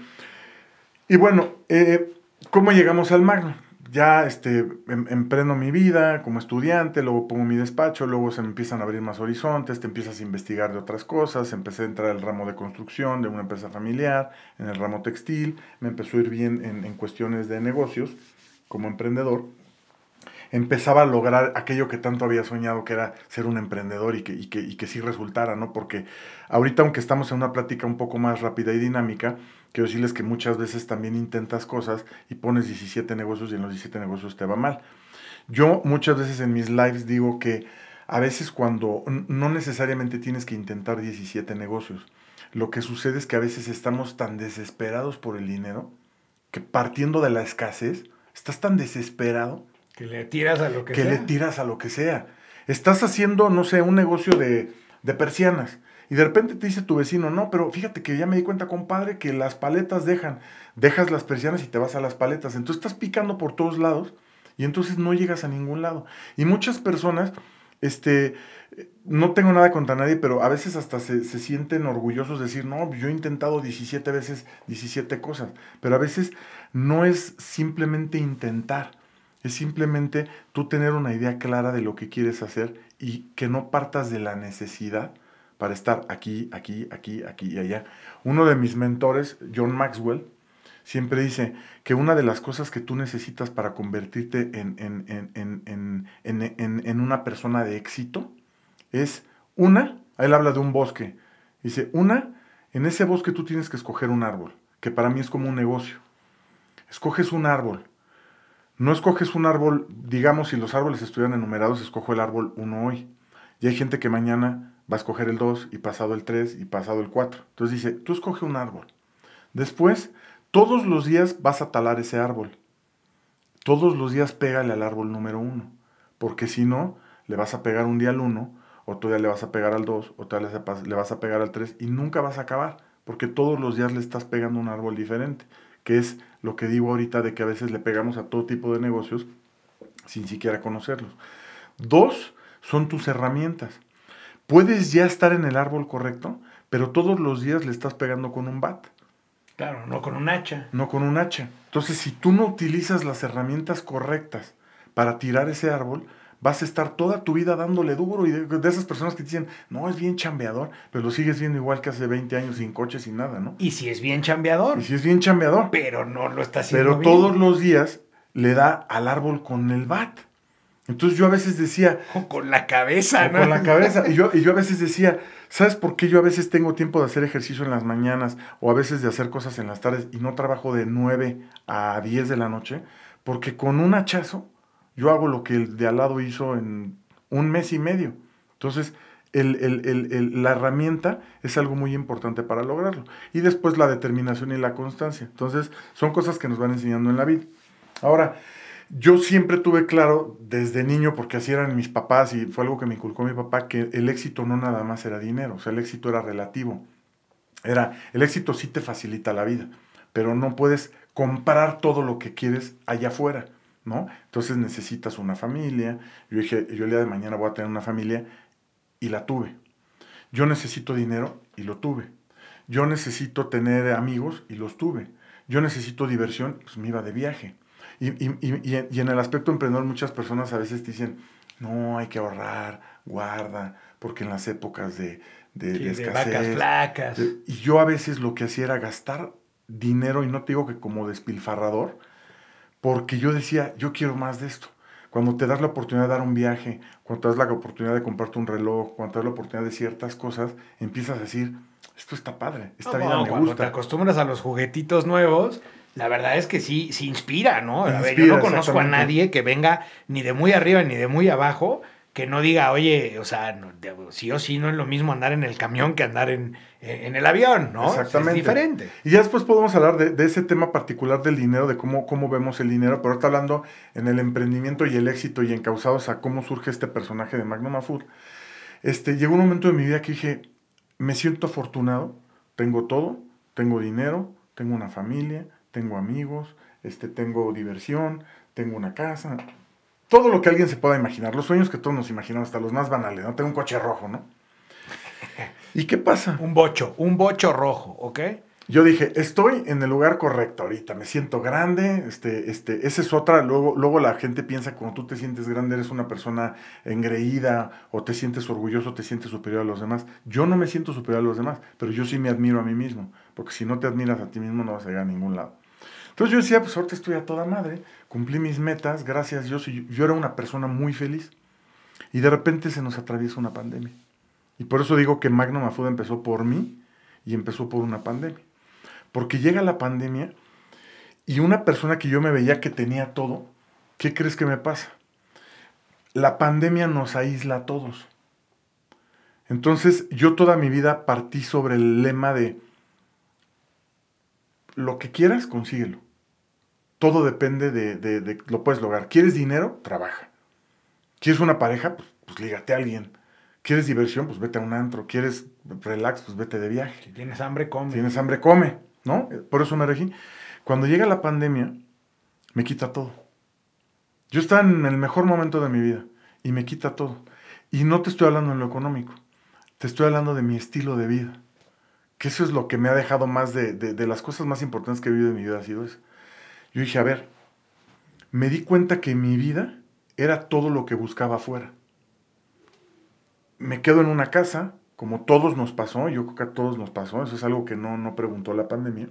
Y bueno, eh, ¿cómo llegamos al Magno? Ya este, em, emprendo mi vida como estudiante, luego pongo mi despacho, luego se me empiezan a abrir más horizontes, te empiezas a investigar de otras cosas, empecé a entrar al ramo de construcción de una empresa familiar, en el ramo textil, me empezó a ir bien en, en cuestiones de negocios como emprendedor empezaba a lograr aquello que tanto había soñado, que era ser un emprendedor y que, y que, y que sí resultara, ¿no? Porque ahorita, aunque estamos en una plática un poco más rápida y dinámica, quiero decirles que muchas veces también intentas cosas y pones 17 negocios y en los 17 negocios te va mal. Yo muchas veces en mis lives digo que a veces cuando no necesariamente tienes que intentar 17 negocios, lo que sucede es que a veces estamos tan desesperados por el dinero que partiendo de la escasez, estás tan desesperado que le tiras a lo que, sea. Que le tiras a lo que sea. Estás haciendo, no sé, un negocio de, de persianas. Y de repente te dice tu vecino, no, pero fíjate que ya me di cuenta, compadre, que las paletas dejan. Dejas las persianas y te vas a las paletas. Entonces estás picando por todos lados y entonces no llegas a ningún lado. Y muchas personas, este, no tengo nada contra nadie, pero a veces hasta se, se, sienten orgullosos de decir, no, yo he intentado 17 veces 17 cosas. Pero a veces no es simplemente intentar. Es simplemente tú tener una idea clara de lo que quieres hacer y que no partas de la necesidad para estar aquí, aquí, aquí, aquí y allá. Uno de mis mentores, John Maxwell, siempre dice que una de las cosas que tú necesitas para convertirte en, en, una persona de éxito es una, él habla de un bosque, dice, una, en ese bosque tú tienes que escoger un árbol, que para mí es como un negocio. Escoges un árbol, no escoges un árbol, digamos, si los árboles estuvieran enumerados, escojo el árbol 1 hoy. Y hay gente que mañana va a escoger el 2 y pasado el 3 y pasado el 4. Entonces dice, tú escoge un árbol. Después, todos los días vas a talar ese árbol. Todos los días pégale al árbol número 1. Porque si no, le vas a pegar un día al 1, otro día le vas a pegar al 2, otro día le vas a pegar al 3 y nunca vas a acabar. Porque todos los días le estás pegando un árbol diferente que es lo que digo ahorita de que a veces le pegamos a todo tipo de negocios sin siquiera conocerlos. Dos, son tus herramientas. Puedes ya estar en el árbol correcto, pero todos los días le estás pegando con un bat. Claro, no con un hacha. No con un hacha. Entonces, si tú no utilizas las herramientas correctas para tirar ese árbol, vas a estar toda tu vida dándole duro y de, esas personas que te dicen, no, es bien chambeador, pero lo sigues viendo igual que hace 20 años sin coche, sin nada, ¿no? Y si es bien chambeador. Y si es bien chambeador. Pero no lo está haciendo Pero todos los días le da al árbol con el bat. Entonces yo a veces decía... O con la cabeza, ¿no? Con la cabeza. Y yo, y yo a veces decía, ¿sabes por qué yo a veces tengo tiempo de hacer ejercicio en las mañanas o a veces de hacer cosas en las tardes y no trabajo de 9 a 10 de la noche? Porque con un hachazo yo hago lo que el de al lado hizo en un mes y medio. Entonces, la herramienta es algo muy importante para lograrlo. Y después la determinación y la constancia. Entonces, son cosas que nos van enseñando en la vida. Ahora, yo siempre tuve claro desde niño, porque así eran mis papás y fue algo que me inculcó mi papá, que el éxito no nada más era dinero, o sea, el éxito era relativo. Era, el éxito sí te facilita la vida, pero no puedes comprar todo lo que quieres allá afuera, ¿no? Entonces necesitas una familia. Yo dije, yo el día de mañana voy a tener una familia y la tuve. Yo necesito dinero y lo tuve. Yo necesito tener amigos y los tuve. Yo necesito diversión, pues me iba de viaje. Y, en el aspecto emprendedor muchas personas a veces te dicen, no, hay que ahorrar, guarda, porque en las épocas de, de, escasez... flacas. y yo a veces lo que hacía era gastar dinero, y no te digo que como despilfarrador, porque yo decía, yo quiero más de esto. Cuando te das la oportunidad de dar un viaje, cuando te das la oportunidad de comprarte un reloj, cuando te das la oportunidad de ciertas cosas, empiezas a decir, esto está padre, esta vida me cuando gusta. te acostumbras a los juguetitos nuevos, la verdad es que sí, se inspira, ¿no? A ver, yo no conozco a nadie que venga ni de muy arriba ni de muy abajo que no diga, oye, o sea, sí o sí no es lo mismo andar en el camión que andar en, el avión, ¿no? Exactamente. es diferente. Y ya después podemos hablar de, ese tema particular del dinero, de cómo, cómo vemos el dinero, pero ahorita hablando en el emprendimiento y el éxito y encausados a cómo surge este personaje de Magnum Food. Este, llegó un momento de mi vida que dije, me siento afortunado, tengo todo, tengo dinero, tengo una familia, tengo amigos, este, tengo diversión, tengo una casa, todo lo que alguien se pueda imaginar, los sueños que todos nos imaginamos, hasta los más banales, ¿no? Tengo un coche rojo, ¿no? ¿Y qué pasa? Un bocho, un bocho rojo, ¿ok? Yo dije, estoy en el lugar correcto ahorita, me siento grande, este, este, esa es otra, luego, luego la gente piensa que cuando tú te sientes grande eres una persona engreída o te sientes orgulloso, te sientes superior a los demás. Yo no me siento superior a los demás, pero yo sí me admiro a mí mismo, porque si no te admiras a ti mismo no vas a llegar a ningún lado. Entonces yo decía, pues ahorita estoy a toda madre, cumplí mis metas, gracias a Dios, y yo era una persona muy feliz. Y de repente se nos atraviesa una pandemia. Y por eso digo que Magnum Afuda empezó por mí y empezó por una pandemia. Porque llega la pandemia y una persona que yo me veía que tenía todo, ¿qué crees que me pasa? La pandemia nos aísla a todos. Entonces yo toda mi vida partí sobre el lema de lo que quieras, consíguelo. Todo depende de, lo puedes lograr. ¿Quieres dinero? Trabaja. ¿Quieres una pareja? Pues, pues, lígate a alguien. ¿Quieres diversión? Pues vete a un antro. ¿Quieres relax? Pues vete de viaje. Si tienes hambre, come. Si tienes hambre, come. ¿No? Por eso me regí. Cuando llega la pandemia, me quita todo. Yo estaba en el mejor momento de mi vida y me quita todo. Y no te estoy hablando en lo económico, te estoy hablando de mi estilo de vida. Que eso es lo que me ha dejado más de, de las cosas más importantes que he vivido en mi vida, ha sido eso. Yo dije, a ver, me di cuenta que mi vida era todo lo que buscaba afuera. Me quedo en una casa, como todos nos pasó, yo creo que a todos nos pasó, eso es algo que no, no preguntó la pandemia.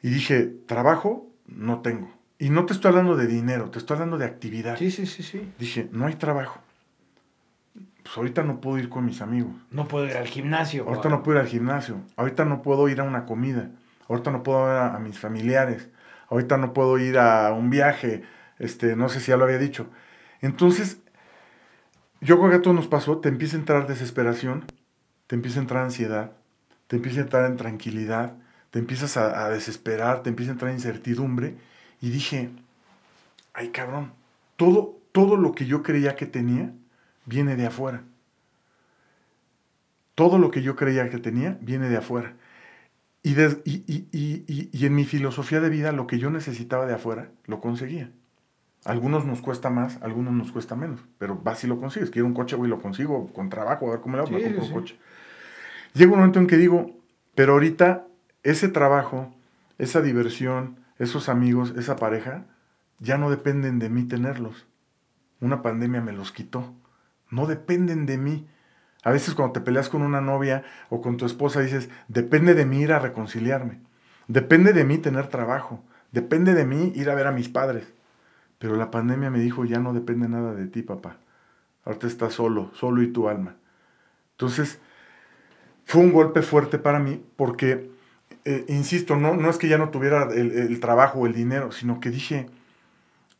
Y dije, trabajo no tengo. Y no te estoy hablando de dinero, te estoy hablando de actividad. Sí, sí, sí, sí. Dije, no hay trabajo. Pues ahorita no puedo ir con mis amigos. No puedo ir al gimnasio. Ahorita no puedo ir al gimnasio. Ahorita no puedo ir a una comida. Ahorita no puedo ver a, mis familiares. Ahorita no puedo ir a un viaje. Este, no sé si ya lo había dicho. Entonces, yo creo que a todos nos pasó, te empieza a entrar desesperación, te empieza a entrar ansiedad, te empieza a entrar en tranquilidad, te empiezas a, a desesperar, te empieza a entrar incertidumbre. Y dije, ay cabrón, todo, todo lo que yo creía que tenía viene de afuera. Todo lo que yo creía que tenía viene de afuera. Y, y, en mi filosofía de vida, lo que yo necesitaba de afuera, lo conseguía. Algunos nos cuesta más, algunos nos cuesta menos, pero vas y lo consigues. Quiero un coche, güey, lo consigo con trabajo, a ver cómo le hago, me compro un coche. Llega un momento en que digo, pero ahorita ese trabajo, esa diversión, esos amigos, esa pareja, ya no dependen de mí tenerlos. Una pandemia me los quitó. No dependen de mí. A veces cuando te peleas con una novia o con tu esposa dices, depende de mí ir a reconciliarme, depende de mí tener trabajo, depende de mí ir a ver a mis padres. Pero la pandemia me dijo, ya no depende nada de ti, papá. Ahorita estás solo, solo y tu alma. Entonces, fue un golpe fuerte para mí porque, eh, insisto, no, no es que ya no tuviera el, trabajo o el dinero, sino que dije,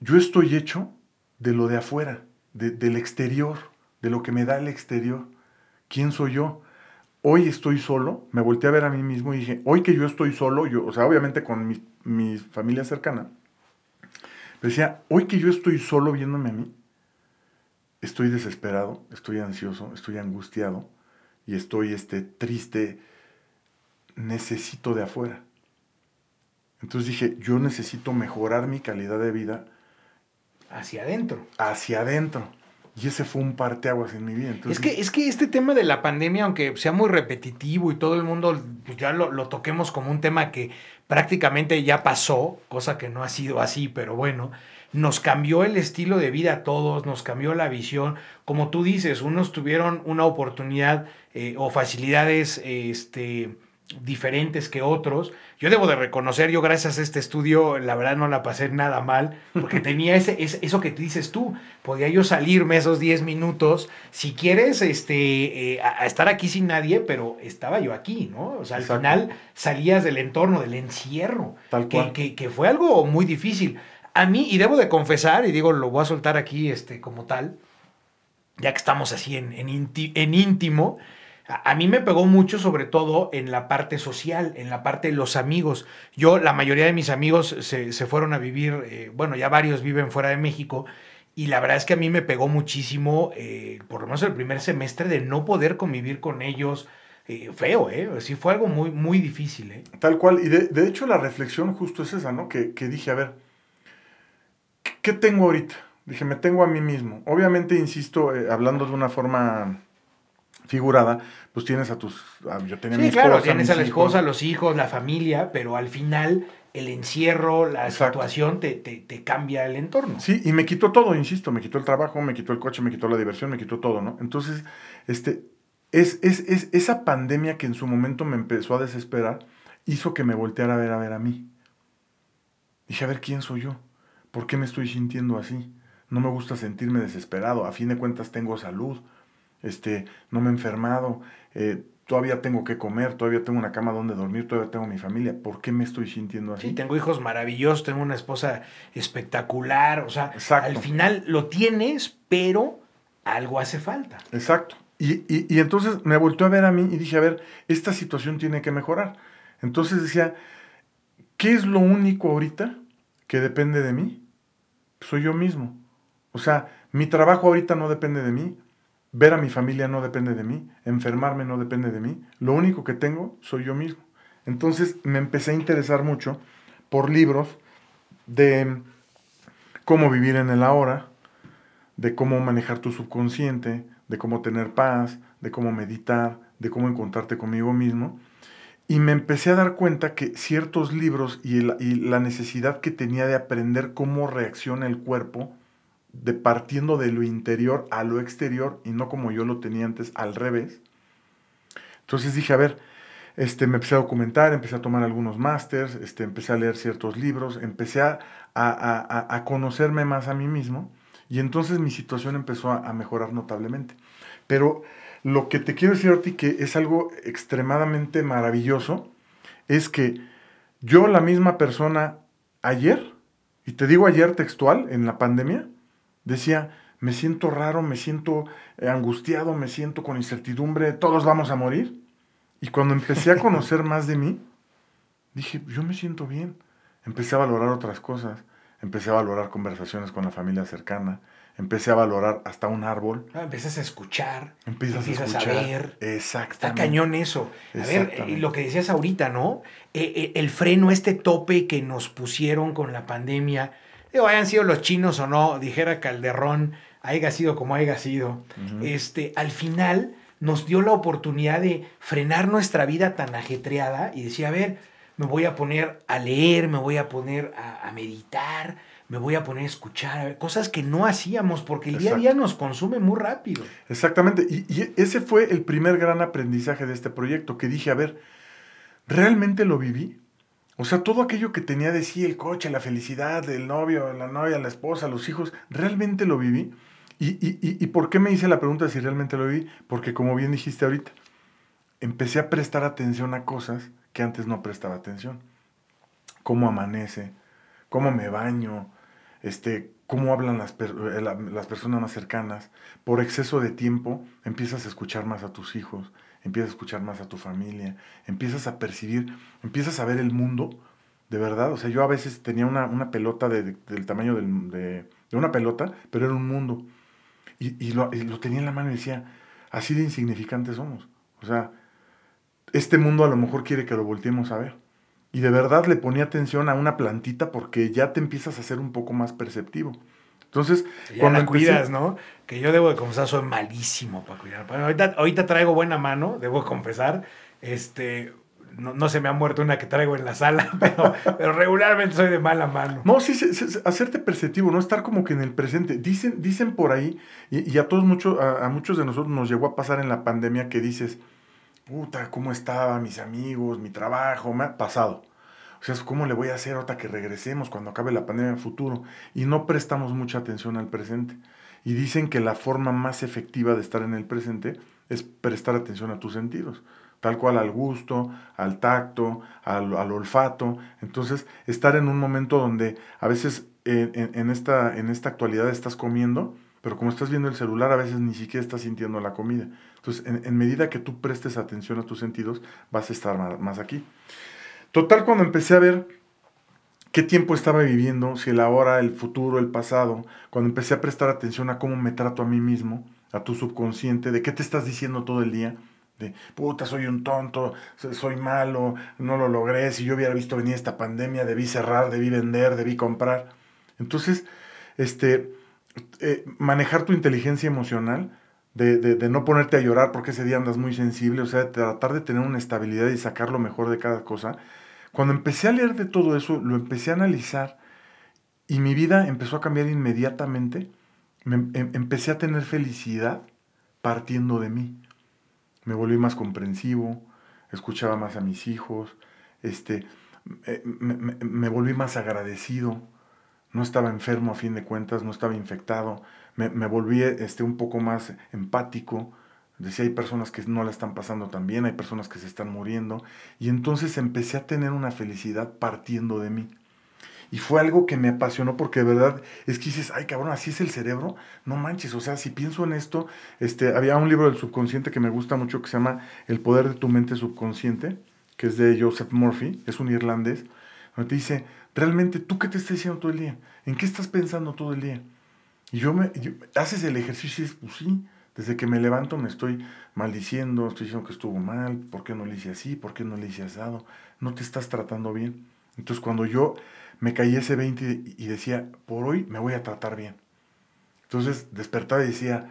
yo estoy hecho de lo de afuera, del exterior, de lo que me da el exterior. ¿Quién soy yo? Hoy estoy solo, me volteé a ver a mí mismo y dije, hoy que yo estoy solo, yo, o sea, obviamente con mi, familia cercana, Decía, hoy que yo estoy solo viéndome a mí, estoy desesperado, estoy ansioso, estoy angustiado y estoy este, triste, necesito de afuera. Entonces dije, yo necesito mejorar mi calidad de vida. Hacia adentro. Hacia adentro. Y ese fue un parteaguas en mi vida. es, que, es que este tema de la pandemia, aunque sea muy repetitivo y todo el mundo pues, ya lo, lo, toquemos como un tema que prácticamente ya pasó, cosa que no ha sido así, pero bueno, nos cambió el estilo de vida a todos, nos cambió la visión. Como tú dices, unos tuvieron una oportunidad eh, o facilidades este, diferentes que otros. Yo debo de reconocer, yo gracias a este estudio, la verdad no la pasé nada mal, porque tenía ese, eso que dices tú, podía yo salirme esos 10 minutos, si quieres, este, eh, a, estar aquí sin nadie, pero estaba yo aquí, ¿no? O sea, al final salías del entorno, del encierro, Tal que, que, que, fue algo muy difícil. A mí, y debo de confesar, y digo, lo voy a soltar aquí este, como tal, ya que estamos así en, en, en íntimo, a, mí me pegó mucho, sobre todo en la parte social, en la parte de los amigos. Yo, la mayoría de mis amigos se, fueron a vivir, eh, bueno, ya varios viven fuera de México, y la verdad es que a mí me pegó muchísimo, eh, por lo menos el primer semestre, de no poder convivir con ellos. Eh, feo, ¿eh? Sí fue algo muy, muy difícil, ¿eh? Tal cual, y de, de hecho la reflexión justo es esa, ¿no? Que, que dije, a ver, ¿qué tengo ahorita? Dije, me tengo a mí mismo. Obviamente, insisto, hablando de una forma figurada, pues tienes a tus... yo tenía sí, claro, tienes a la esposa, los hijos, la familia, pero al final el encierro, la situación te, te, cambia el entorno. Sí, y me quitó todo, insisto, me quitó el trabajo, me quitó el coche, me quitó la diversión, me quitó todo, ¿no? Entonces, este, es, es, es esa pandemia que en su momento me empezó a desesperar, hizo que me volteara a ver a ver a mí. Dije, a ver, ¿quién soy yo? ¿Por qué me estoy sintiendo así? No me gusta sentirme desesperado, a fin de cuentas tengo salud este, no me he enfermado, eh, todavía tengo que comer, todavía tengo una cama donde dormir, todavía tengo mi familia. ¿Por qué me estoy sintiendo así? Sí, tengo hijos maravillosos, tengo una esposa espectacular, o sea, al final lo tienes, pero algo hace falta. Exacto. Y, y, entonces me volvió a ver a mí y dije, a ver, esta situación tiene que mejorar. Entonces decía, ¿qué es lo único ahorita que depende de mí? Soy yo mismo. O sea, mi trabajo ahorita no depende de mí, Ver a mi familia no depende de mí, enfermarme no depende de mí, lo único que tengo soy yo mismo. Entonces me empecé a interesar mucho por libros de cómo vivir en el ahora, de cómo manejar tu subconsciente, de cómo tener paz, de cómo meditar, de cómo encontrarte conmigo mismo. Y me empecé a dar cuenta que ciertos libros y, la necesidad que tenía de aprender cómo reacciona el cuerpo, de partiendo de lo interior a lo exterior y no como yo lo tenía antes, al revés. Entonces dije, a ver, este, me empecé a documentar, empecé a tomar algunos másters, este, empecé a leer ciertos libros, empecé a, a, a, conocerme más a mí mismo y entonces mi situación empezó a, mejorar notablemente. Pero lo que te quiero decir ahorita que es algo extremadamente maravilloso es que yo la misma persona ayer, y te digo ayer textual, en la pandemia, decía, me siento raro, me siento eh, angustiado, me siento con incertidumbre, todos vamos a morir. Y cuando empecé a conocer más de mí, dije, yo me siento bien. Empecé a valorar otras cosas, empecé a valorar conversaciones con la familia cercana, empecé a valorar hasta un árbol. Ah, empiezas a escuchar. Empiezas, a, escuchar, a ver. Exactamente. Está cañón eso. A ver, lo que decías ahorita, ¿no? Eh, el freno, este tope que nos pusieron con la pandemia, digo, hayan sido los chinos o no, dijera Calderón, haya sido como haya sido, este, al final nos dio la oportunidad de frenar nuestra vida tan ajetreada y decir, a ver, me voy a poner a leer, me voy a poner a, meditar, me voy a poner a escuchar, cosas que no hacíamos porque el día a día nos consume muy rápido. Exactamente, y, y, ese fue el primer gran aprendizaje de este proyecto, que dije, a ver, ¿realmente lo viví? O sea, todo aquello que tenía de sí, el coche, la felicidad, el novio, la novia, la esposa, los hijos, ¿realmente lo viví? ¿Y, y, y, por qué me hice la pregunta si realmente lo viví? Porque como bien dijiste ahorita, empecé a prestar atención a cosas que antes no prestaba atención. Cómo amanece, cómo me baño, este, cómo hablan las, eh, las personas más cercanas. Por exceso de tiempo empiezas a escuchar más a tus hijos, empiezas a escuchar más a tu familia, empiezas a percibir, empiezas a ver el mundo de verdad. O sea, yo a veces tenía una, pelota del tamaño de, una pelota, pero era un mundo. Y, lo, lo, tenía en la mano y decía, así de insignificantes somos. O sea, este mundo a lo mejor quiere que lo volteemos a ver. Y de verdad le ponía atención a una plantita porque ya te empiezas a ser un poco más perceptivo. Entonces, cuando la cuidas, ¿no? Que yo debo de confesar, soy malísimo para cuidar. ahorita, ahorita traigo buena mano, debo confesar. Este, no, se me ha muerto una que traigo en la sala, pero, regularmente soy de mala mano. No, sí, hacerte perceptivo, no estar como que en el presente. Dicen, dicen por ahí, y, a todos muchos, a, muchos de nosotros nos llegó a pasar en la pandemia que dices, puta, ¿cómo estaba mis amigos, mi trabajo? Me ha pasado. O sea, ¿cómo le voy a hacer ahora que regresemos cuando acabe la pandemia futuro? Y no prestamos mucha atención al presente. Y dicen que la forma más efectiva de estar en el presente es prestar atención a tus sentidos, tal cual al gusto, al tacto, al, olfato. Entonces, estar en un momento donde a veces en, esta, en esta actualidad estás comiendo, pero como estás viendo el celular, a veces ni siquiera estás sintiendo la comida. Entonces, en, medida que tú prestes atención a tus sentidos, vas a estar más aquí. Total, cuando empecé a ver qué tiempo estaba viviendo, si el ahora, el futuro, el pasado, cuando empecé a prestar atención a cómo me trato a mí mismo, a tu subconsciente, de qué te estás diciendo todo el día, de puta, soy un tonto, soy malo, no lo logré, si yo hubiera visto venir esta pandemia, debí cerrar, debí vender, debí comprar. Entonces, este, eh, manejar tu inteligencia emocional, de, de, no ponerte a llorar porque ese día andas muy sensible, o sea, tratar de tener una estabilidad y sacar lo mejor de cada cosa, cuando empecé a leer de todo eso, lo empecé a analizar y mi vida empezó a cambiar inmediatamente. Em, empecé a tener felicidad partiendo de mí. Me volví más comprensivo, escuchaba más a mis hijos, este, eh, me, volví más agradecido, no estaba enfermo a fin de cuentas, no estaba infectado, me, volví este, un poco más empático, Decía, hay personas que no la están pasando tan bien, hay personas que se están muriendo. Y entonces empecé a tener una felicidad partiendo de mí. Y fue algo que me apasionó porque de verdad es que dices, ay cabrón, así es el cerebro. No manches, o sea, si pienso en esto, este, había un libro del subconsciente que me gusta mucho que se llama El poder de tu mente subconsciente, que es de Joseph Murphy, es un irlandés, donde te dice, realmente, ¿tú qué te estás diciendo todo el día? ¿En qué estás pensando todo el día? Y yo me, haces el ejercicio y dices, pues sí, desde que me levanto me estoy maldiciendo, estoy diciendo que estuvo mal, ¿por qué no le hice así? ¿Por qué no le hice asado? No te estás tratando bien. Entonces cuando yo me caí ese 20 y decía, por hoy me voy a tratar bien. Entonces despertaba y decía,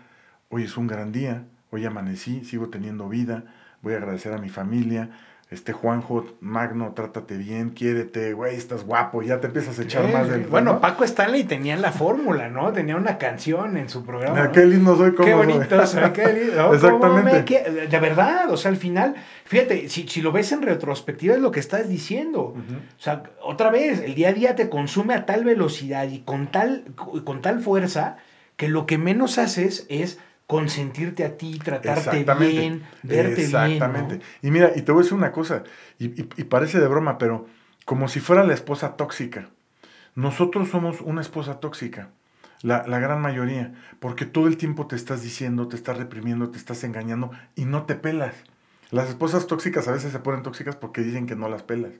hoy es un gran día, hoy amanecí, sigo teniendo vida, voy a agradecer a mi familia, este Juanjo Magno, trátate bien, quiérete, güey, estás guapo, ya te empiezas a echar más del... Bueno, Paco Stanley tenía la fórmula, ¿no? Tenía una canción en su programa. Qué lindo soy, como Qué bonito soy, qué lindo. Exactamente. de verdad, o sea, al final, fíjate, si, si, lo ves en retrospectiva es lo que estás diciendo. O sea, otra vez, el día a día te consume a tal velocidad y con tal, con tal fuerza que lo que menos haces es consentirte a ti, tratarte bien, verte bien. Exactamente. Y mira, y te voy a decir una cosa, y, parece de broma, pero como si fuera la esposa tóxica. Nosotros somos una esposa tóxica, la, la, gran mayoría, porque todo el tiempo te estás diciendo, te estás reprimiendo, te estás engañando y no te pelas. Las esposas tóxicas a veces se ponen tóxicas porque dicen que no las pelas.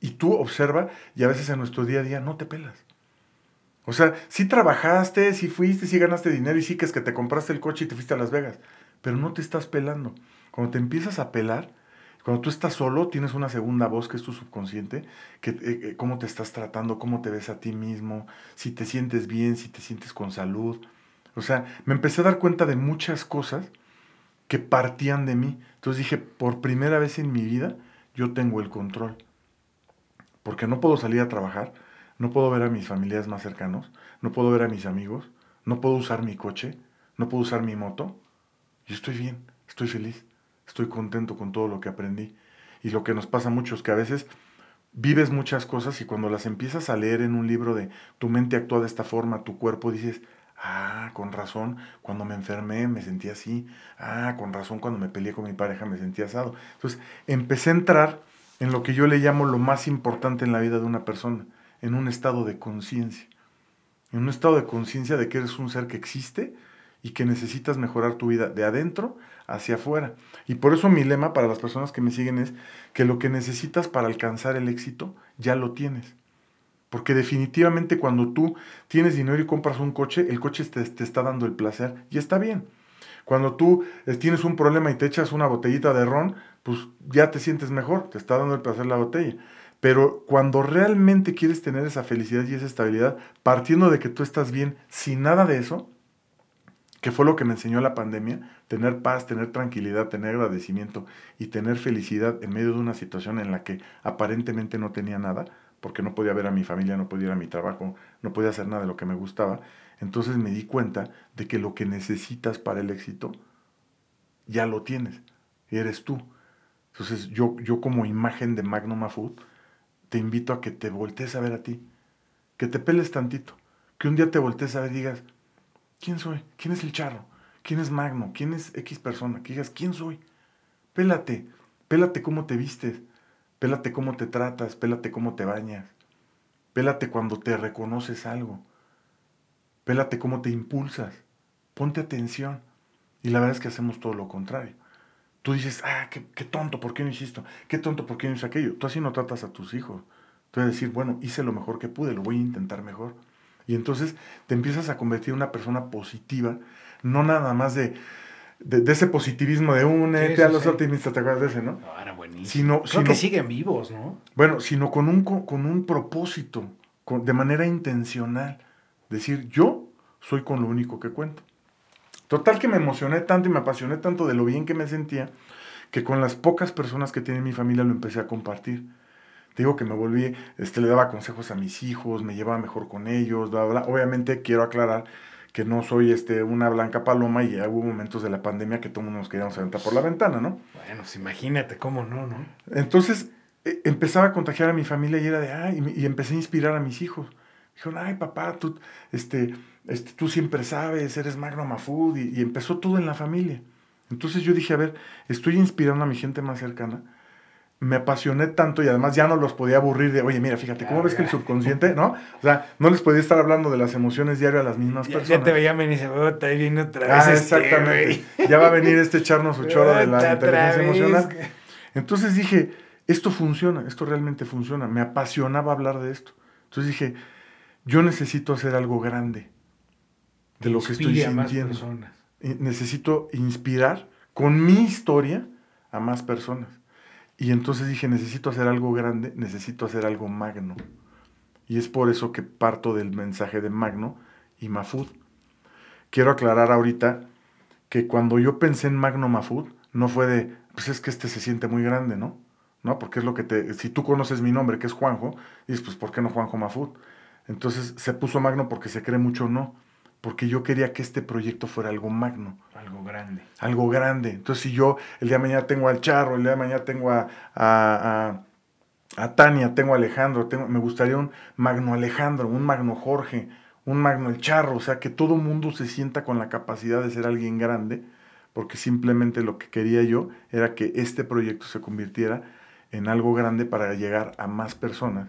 Y tú observa y a veces en nuestro día a día no te pelas. O sea, sí trabajaste, sí fuiste, sí ganaste dinero y sí que es que te compraste el coche y te fuiste a Las Vegas, pero no te estás pelando. Cuando te empiezas a pelar, cuando tú estás solo, tienes una segunda voz que es tu subconsciente, que eh, eh, cómo te estás tratando, cómo te ves a ti mismo, si te sientes bien, si te sientes con salud. O sea, me empecé a dar cuenta de muchas cosas que partían de mí. Entonces dije, por primera vez en mi vida, yo tengo el control. Porque no puedo salir a trabajar, no puedo ver a mis familiares más cercanos, no puedo ver a mis amigos, no puedo usar mi coche, no puedo usar mi moto. Yo estoy bien, estoy feliz, estoy contento con todo lo que aprendí. Y lo que nos pasa mucho es que a veces vives muchas cosas y cuando las empiezas a leer en un libro de tu mente actúa de esta forma, tu cuerpo dices, ah, con razón, cuando me enfermé me sentí así, ah, con razón cuando me peleé con mi pareja me sentí asado. Entonces empecé a entrar en lo que yo le llamo lo más importante en la vida de una persona, en un estado de conciencia. En un estado de conciencia de que eres un ser que existe y que necesitas mejorar tu vida de adentro hacia afuera. Y por eso mi lema para las personas que me siguen es que lo que necesitas para alcanzar el éxito ya lo tienes. Porque definitivamente cuando tú tienes dinero y compras un coche, el coche te, te está dando el placer y está bien. Cuando tú eh, tienes un problema y te echas una botellita de ron, pues ya te sientes mejor, te está dando el placer la botella. Pero cuando realmente quieres tener esa felicidad y esa estabilidad, partiendo de que tú estás bien sin nada de eso, que fue lo que me enseñó la pandemia, tener paz, tener tranquilidad, tener agradecimiento y tener felicidad en medio de una situación en la que aparentemente no tenía nada, porque no podía ver a mi familia, no podía ir a mi trabajo, no podía hacer nada de lo que me gustaba. Entonces me di cuenta de que lo que necesitas para el éxito ya lo tienes, eres tú. Entonces yo, yo como imagen de Magnum Food, te invito a que te voltees a ver a ti, que te peles tantito, que un día te voltees a ver y digas, ¿quién soy? ¿Quién es el charro? ¿Quién es Magno? ¿Quién es X persona? Que digas, ¿quién soy? Pélate, pélate cómo te vistes, pélate cómo te tratas, pélate cómo te bañas, pélate cuando te reconoces algo, pélate cómo te impulsas, ponte atención. Y la verdad es que hacemos todo lo contrario. Tú dices, ah, qué, tonto, ¿por qué no hiciste Qué tonto, ¿por qué no hice aquello? Tú así no tratas a tus hijos. Tú vas a decir, bueno, hice lo mejor que pude, lo voy a intentar mejor. Y entonces te empiezas a convertir en una persona positiva, no nada más de, de, ese positivismo de únete a los optimistas, ¿te acuerdas de ese, no? era buenísimo. Sino, Creo que siguen vivos, ¿no? Bueno, sino con un, con un propósito, de manera intencional. Decir, yo soy con lo único que cuento. Total que me emocioné tanto y me apasioné tanto de lo bien que me sentía, que con las pocas personas que tiene mi familia lo empecé a compartir. Te digo que me volví, este, le daba consejos a mis hijos, me llevaba mejor con ellos, bla, bla. Obviamente quiero aclarar que no soy este, una blanca paloma y ya hubo momentos de la pandemia que todo mundo nos queríamos aventar por la ventana, ¿no? Bueno, pues imagínate cómo no, ¿no? Entonces e, empezaba a contagiar a mi familia y era de, ay, y, y empecé a inspirar a mis hijos. Dijeron, ay, papá, tú, este, este, tú siempre sabes, eres Magno Mafud, y, empezó todo en la familia. Entonces yo dije, a ver, estoy inspirando a mi gente más cercana. Me apasioné tanto y además ya no los podía aburrir de, oye, mira, fíjate, ¿cómo ves que el subconsciente, no? O sea, no les podía estar hablando de las emociones diarias a las mismas personas. Ya te veía y dice, oh, ahí viene otra vez. Ah, este, exactamente. ya va a venir este echarnos su choro de la inteligencia emocional. Entonces dije, esto funciona, esto realmente funciona. Me apasionaba hablar de esto. Entonces dije, yo necesito hacer algo grande de lo que estoy sintiendo. Necesito inspirar con mi historia a más personas. Y entonces dije, necesito hacer algo grande, necesito hacer algo magno. Y es por eso que parto del mensaje de Magno y Mafud. Quiero aclarar ahorita que cuando yo pensé en Magno Mafud, no fue de, pues es que este se siente muy grande, ¿no? ¿No? Porque es lo que te, si tú conoces mi nombre, que es Juanjo, dices, pues ¿por qué no Juanjo Mafud? Entonces se puso Magno porque se cree mucho, no porque yo quería que este proyecto fuera algo magno. Algo grande. Algo grande. Entonces, si yo el día de mañana tengo al Charro, el día de mañana tengo a, a, a, Tania, tengo a Alejandro, tengo, me gustaría un magno Alejandro, un magno Jorge, un magno el Charro, o sea, que todo mundo se sienta con la capacidad de ser alguien grande, porque simplemente lo que quería yo era que este proyecto se convirtiera en algo grande para llegar a más personas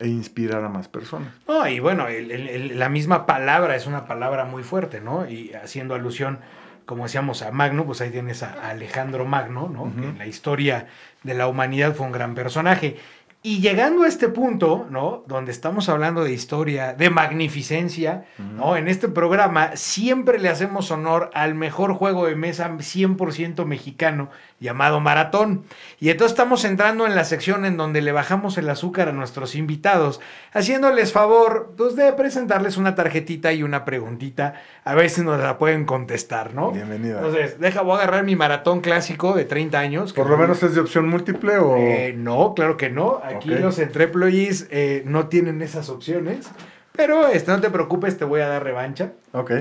e inspirar a más personas. No, y bueno, la misma palabra es una palabra muy fuerte, ¿no? Y haciendo alusión, como decíamos, a Magno, pues ahí tienes a Alejandro Magno, ¿no? Que en la historia de la humanidad fue un gran personaje. Y llegando a este punto, ¿no? Donde estamos hablando de historia, de magnificencia, ¿no? En este programa siempre le hacemos honor al mejor juego de mesa 100% mexicano llamado Maratón. Y entonces estamos entrando en la sección en donde le bajamos el azúcar a nuestros invitados, haciéndoles favor pues, de presentarles una tarjetita y una preguntita, a ver si nos la pueden contestar, ¿no? Bienvenida. Entonces, deja, voy a agarrar mi maratón clásico de 30 años. ¿Por lo menos es de opción múltiple o...? Eh, no, claro que no. Aquí los entreployees eh, no tienen esas opciones. Pero este, no te preocupes, te voy a dar revancha. Ok.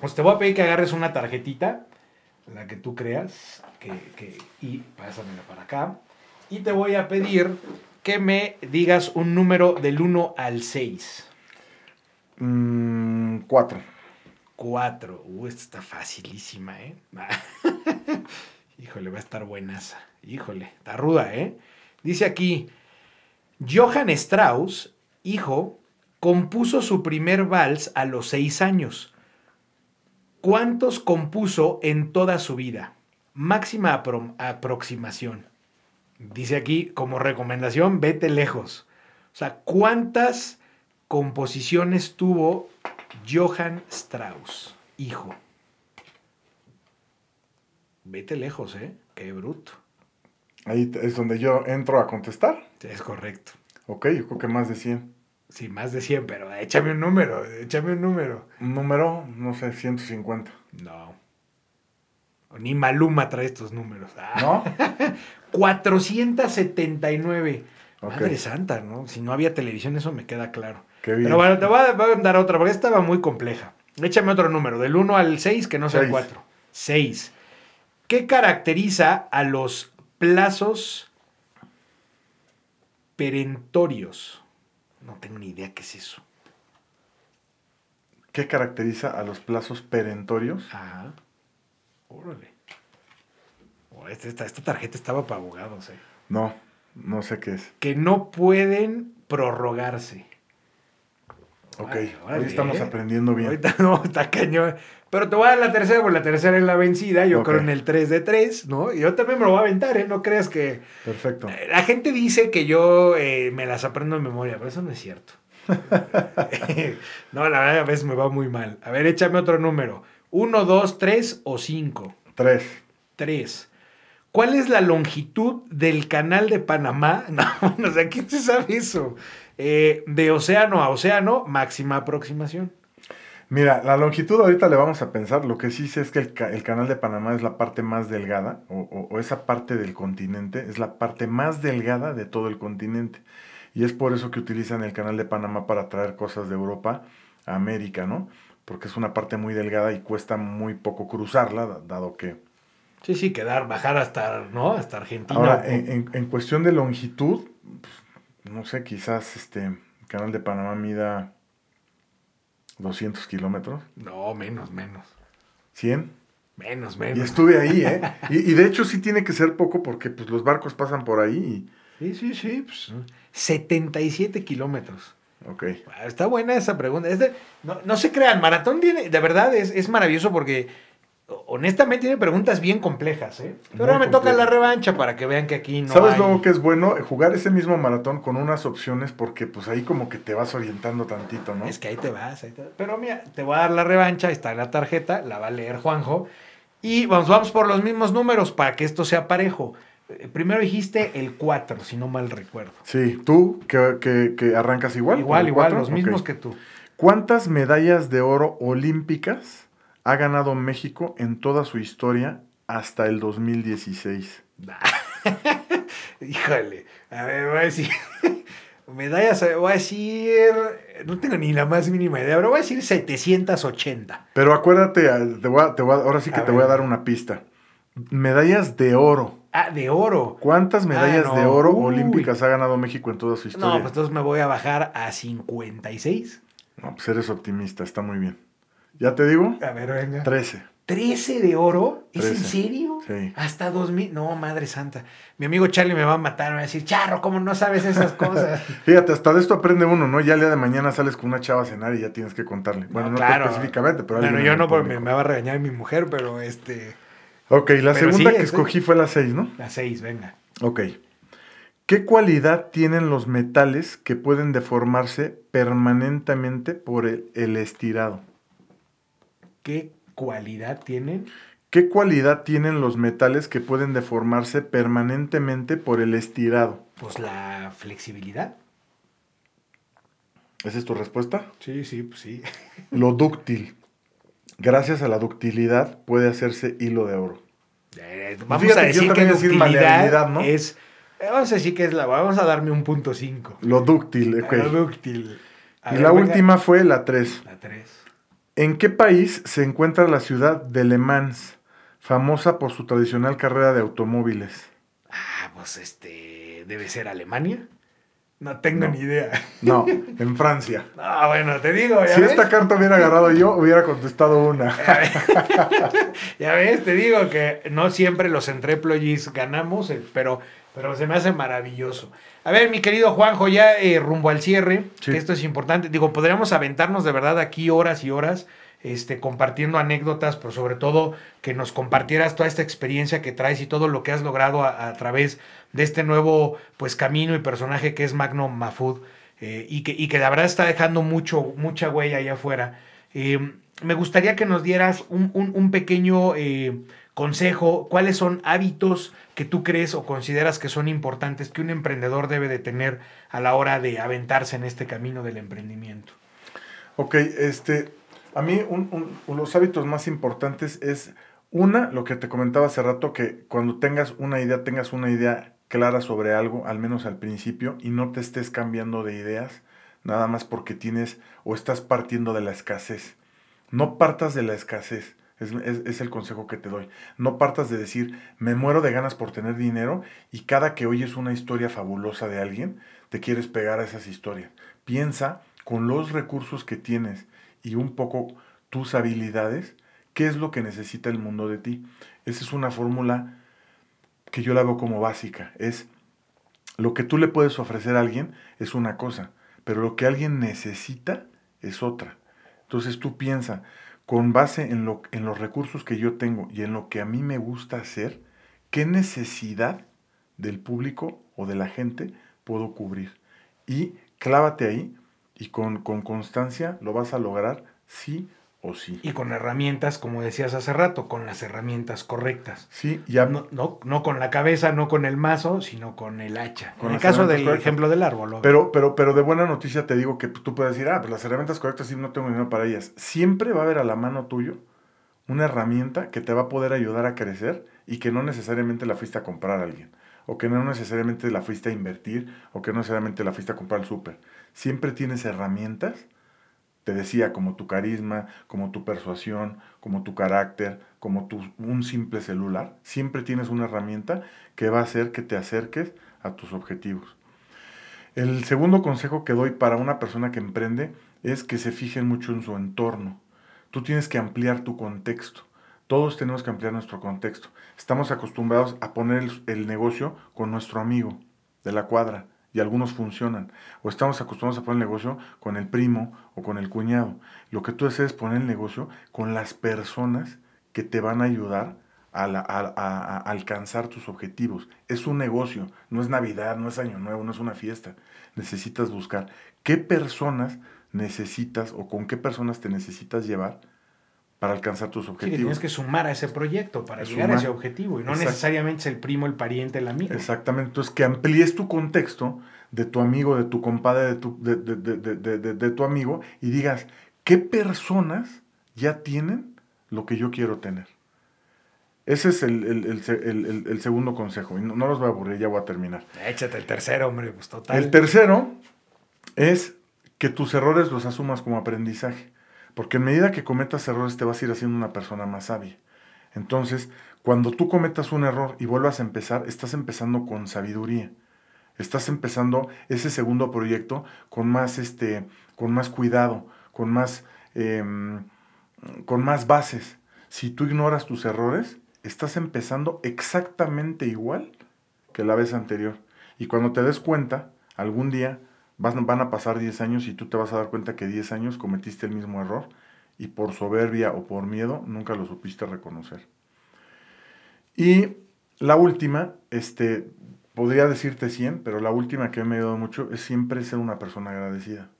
Pues te voy a pedir que agarres una tarjetita, la que tú creas que, y pásamela para acá. Y te voy a pedir que me digas un número del 1 al 6. 4. Mm, 4. Uh, esta está facilísima, ¿eh? Híjole, va a estar buenaza. Híjole, está ruda, ¿eh? Dice aquí, Johann Strauss, hijo, compuso su primer vals a los 6 años. ¿Cuántos compuso en toda su vida? Máxima apro- aproximación. Dice aquí, como recomendación, vete lejos. O sea, ¿cuántas composiciones tuvo Johann Strauss, hijo? Vete lejos, ¿eh? Qué bruto. Ahí es donde yo entro a contestar. Es correcto. Ok, yo creo que más de 100. Sí, más de 100, pero échame un número, échame un número. Un número, no sé, 150. No. Ni Maluma trae estos números. Ah, ¿No? 479. Ok. Madre santa, ¿no? Si no había televisión, eso me queda claro. Qué bien. Pero bueno, te voy a, voy a dar otra, porque esta estaba muy compleja. Échame otro número, del 1 al 6, que no sea el Seis. 4. 6. ¿Qué caracteriza a los plazos perentorios? No tengo ni idea qué es eso. ¿Qué caracteriza a los plazos perentorios? Ajá. Órale. Oh, este- esta, esta tarjeta estaba para abogados, eh. No, no sé qué es. Que no pueden prorrogarse. Ok, órale, hoy estamos aprendiendo bien. Ahorita no, está cañón. Pero te voy a dar la tercera, porque la tercera es la vencida. Yo creo en el 3 de 3, ¿no? Yo también me lo voy a aventar, ¿eh? No creas que. Perfecto. Eh, La gente dice que yo eh, me las aprendo de memoria, pero eso no es cierto. no, la verdad, a veces me va muy mal. A ver, échame otro número: 1, 2, 3 o 5. Tres. 3. ¿Cuál es la longitud del canal de Panamá? No, bueno, o sea, ¿quién se sabe eso? Eh, de océano a océano, máxima aproximación. Mira, la longitud ahorita le vamos a pensar. Lo que sí sé es que el, ca- el canal de Panamá es la parte más delgada, o, o- o esa parte del continente, es la parte más delgada de todo el continente. Y es por eso que utilizan el canal de Panamá para traer cosas de Europa a América, ¿no? Porque es una parte muy delgada y cuesta muy poco cruzarla, da- dado que... Sí, sí, quedar, bajar hasta, ¿no? Hasta Argentina. Ahora, en- en cuestión de longitud, pues, no sé, quizás este el canal de Panamá mida 200 kilómetros, No, menos, menos. 100. Menos, Y menos. estuve ahí, ¿eh? Y, y de hecho sí tiene que ser poco porque pues los barcos pasan por ahí Sí, sí, sí. pues, 77 kilómetros. y... Ok. Está buena esa pregunta. Es de- no, no se crean, Maratón tiene, de verdad es, es maravilloso porque honestamente tiene preguntas bien complejas, ¿eh? Pero ahora me toca la revancha para que vean que aquí no ¿Sabes hay... luego que es bueno? Jugar ese mismo maratón con unas opciones porque pues ahí como que te vas orientando tantito, ¿no? Es que ahí te vas, ahí te vas. Pero mira, te voy a dar la revancha, ahí está la tarjeta, la va a leer Juanjo. Y vamos, vamos por los mismos números para que esto sea parejo. Eh, Primero dijiste el 4, si no mal recuerdo. Sí, tú que, que- que arrancas igual. igual, igual, los mismos que tú. ¿Cuántas medallas de oro olímpicas ha ganado México en toda su historia hasta el 2016? Híjole, a ver, voy a decir. Medallas, voy a decir. No tengo ni la más mínima idea, pero voy a decir 780. Pero acuérdate, te voy a- te voy a- ahora sí que A te voy a dar una pista. Medallas de oro. Ah, de oro. ¿Cuántas medallas Ah, no. de oro Uy. olímpicas ha ganado México en toda su historia? No, pues entonces me voy a bajar a 56. No, pues eres optimista, está muy bien. ¿Ya te digo? A ver, venga. 13. 13 de oro. ¿Es en 13. serio? Sí. Hasta 2000. No, madre santa. Mi amigo Charlie me va a matar. Me va a decir, Charro, ¿cómo no sabes esas cosas? Fíjate, hasta de esto aprende uno, ¿no? Ya el día de mañana sales con una chava a cenar y ya tienes que contarle. Bueno, no, tú claro. específicamente, pero Bueno, yo no, porque me, va a regañar mi mujer, pero este. Ok, la Pero segunda sí, que es- escogí fue la 6, ¿no? La 6, venga. Ok. ¿Qué cualidad tienen los metales que pueden deformarse permanentemente por el, el estirado? ¿Qué cualidad tienen? ¿Qué cualidad tienen los metales que pueden deformarse permanentemente por el estirado? Pues la flexibilidad. ¿Esa es tu respuesta? Sí, sí, pues sí. Lo dúctil. Gracias a la ductilidad puede hacerse hilo de oro. Eh, vamos Fíjate a que yo decir que decir ductilidad maleabilidad, ¿no? es. eh, Vamos a decir que es la. Vamos a darme un punto 5. Lo dúctil, ok. dúctil. A Y ver, la venga. última fue la 3. La 3. ¿En qué país se encuentra la ciudad de Le Mans, famosa por su tradicional carrera de automóviles? Ah, pues este. Debe ser Alemania. No tengo No. ni idea. No, en Francia. Ah, bueno, te digo, ya Si ves. esta carta hubiera agarrado yo, hubiera contestado una. Ya ves, te digo que no siempre los entreployees ganamos, eh, pero, pero se me hace maravilloso. A ver, mi querido Juanjo, ya eh, rumbo al cierre, Sí. que esto es importante. Digo, podríamos aventarnos de verdad aquí horas y horas. este, compartiendo anécdotas, pero sobre todo que nos compartieras toda esta experiencia que traes y todo lo que has logrado a, través de este nuevo pues, camino y personaje que es Magno Mafud eh, y, que, y que la verdad está dejando mucho, mucha huella allá afuera. Eh, me gustaría que nos dieras un, pequeño eh, consejo, cuáles son hábitos que tú crees o consideras que son importantes que un emprendedor debe de tener a la hora de aventarse en este camino del emprendimiento. Ok, este, a mí los hábitos más importantes es una, lo que te comentaba hace rato, que cuando tengas una idea, tengas una idea clara sobre algo, al menos al principio, y no te estés cambiando de ideas, nada más porque tienes o estás partiendo de la escasez. No partas de la escasez. Es, el consejo que te doy. No partas de decir, me muero de ganas por tener dinero y cada que oyes una historia fabulosa de alguien, te quieres pegar a esas historias. Piensa con los recursos que tienes y un poco tus habilidades, qué es lo que necesita el mundo de ti. Esa es una fórmula que yo la veo como básica. Es lo que tú le puedes ofrecer a alguien es una cosa, pero lo que alguien necesita es otra. Entonces tú piensa, con base en, lo, en los recursos que yo tengo y en lo que a mí me gusta hacer, qué necesidad del público o de la gente puedo cubrir. Y clávate ahí y con, con constancia lo vas a lograr sí sí. Y con herramientas, como decías hace rato, con las herramientas correctas. Sí, ya. No, no, con la cabeza, no con el mazo, sino con el hacha. en el caso del ejemplo del árbol. Pero, pero, pero de buena noticia te digo que tú puedes decir, ah, pues las herramientas correctas sí no tengo dinero para ellas. Siempre va a haber a la mano tuyo una herramienta que te va a poder ayudar a crecer y que no necesariamente la fuiste a comprar a alguien. O que no necesariamente la fuiste a invertir, o que no necesariamente la fuiste a comprar al súper. Siempre tienes herramientas te decía, como tu carisma, como tu persuasión, como tu carácter, como tu, un simple celular, siempre tienes una herramienta que va a hacer que te acerques a tus objetivos. El segundo consejo que doy para una persona que emprende es que se fijen mucho en su entorno. Tú tienes que ampliar tu contexto. Todos tenemos que ampliar nuestro contexto. Estamos acostumbrados a poner el negocio con nuestro amigo de la cuadra, y algunos funcionan. O estamos acostumbrados a poner el negocio con el primo o con el cuñado. Lo que tú haces es poner el negocio con las personas que te van a ayudar a, a, alcanzar tus objetivos. Es un negocio, no es Navidad, no es Año Nuevo, no es una fiesta. Necesitas buscar qué personas necesitas o con qué personas te necesitas llevar para alcanzar tus objetivos. tienes que sumar a ese proyecto para llegar a ese objetivo y no necesariamente es el primo, el pariente, el amigo. Exactamente, entonces que amplíes tu contexto de tu amigo, de tu compadre, de tu, de, tu amigo y digas, ¿qué personas ya tienen lo que yo quiero tener? Ese es el, segundo consejo. Y no, los voy a aburrir, ya voy a terminar. Échate el tercero, hombre, pues total. El tercero es que tus errores los asumas como aprendizaje. Porque en medida que cometas errores te vas a ir haciendo una persona más sabia. Entonces, cuando tú cometas un error y vuelvas a empezar, estás empezando con sabiduría. Estás empezando ese segundo proyecto con más, este, con más cuidado, con más, em, con más bases. Si tú ignoras tus errores, estás empezando exactamente igual que la vez anterior. Y cuando te des cuenta, algún día van, a pasar 10 años y tú te vas a dar cuenta que 10 años cometiste el mismo error y por soberbia o por miedo nunca lo supiste reconocer. Y la última, este, podría decirte 100, pero la última que me ha ayudado mucho es siempre ser una persona agradecida.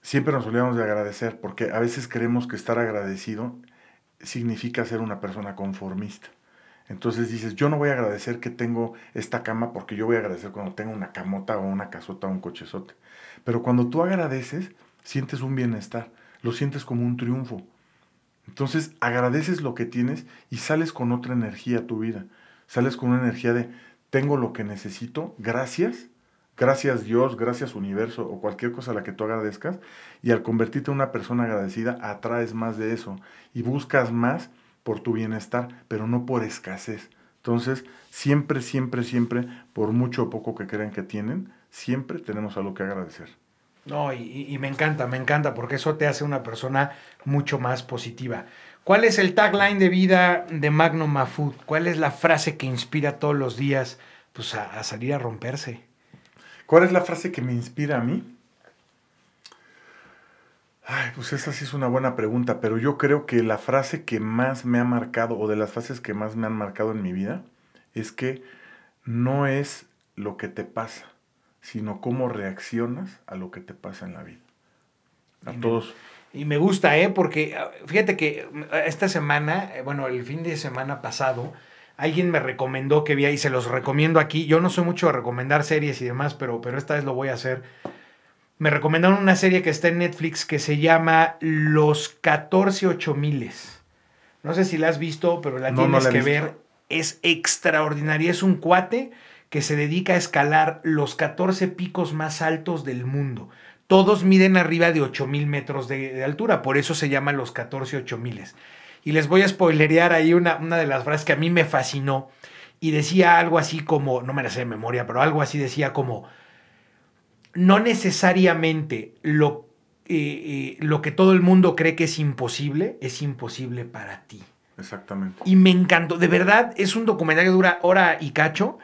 Siempre nos olvidamos de agradecer, porque a veces creemos que estar agradecido significa ser una persona conformista. Entonces dices, yo no voy a agradecer que tengo esta cama porque yo voy a agradecer cuando tengo una camota o una casota o un cochezote. Pero cuando tú agradeces, sientes un bienestar, lo sientes como un triunfo. Entonces agradeces lo que tienes y sales con otra energía a tu vida. Sales con una energía de, tengo lo que necesito, gracias, gracias Dios, gracias universo o cualquier cosa a la que tú agradezcas. Y al convertirte en una persona agradecida, atraes más de eso y buscas más por tu bienestar, pero no por escasez. Entonces, siempre, siempre, siempre, por mucho o poco que crean que tienen, siempre tenemos algo que agradecer. No, y, me encanta, me encanta, porque eso te hace una persona mucho más positiva. ¿Cuál es el tagline de vida de Magno Mafud? ¿Cuál es la frase que inspira todos los días pues, a salir a romperse? ¿Cuál es la frase que me inspira a mí? Ay, pues esa sí es una buena pregunta, pero yo creo que la frase que más me ha marcado, o de las frases que más me han marcado en mi vida, es que no es lo que te pasa, sino cómo reaccionas a lo que te pasa en la vida. A todos. Y me gusta, ¿eh? Porque ah, fíjate que mm, esta semana, eh, bueno, el fin de semana pasado, alguien me recomendó que vea y se los recomiendo aquí. Yo no soy mucho de recomendar series y demás, pero, pero esta vez lo voy a hacer me recomendaron una serie que está en Netflix que se llama Los 14 miles. No sé si la has visto, pero la tienes que ver. Es extraordinaria. Es un cuate que se dedica a escalar los 14 picos más altos del mundo. Todos miden arriba de 8000 metros de, altura, por eso se llaman los 14 miles. Y les voy a spoilerear ahí una, una de las frases que a mí me fascinó. Y decía algo así como, no me la sé de memoria, pero algo así decía como, no necesariamente lo, eh, eh, lo que todo el mundo cree que es imposible, es imposible para ti. Exactamente. Y me encantó, de verdad, es un documental que dura hora y cacho.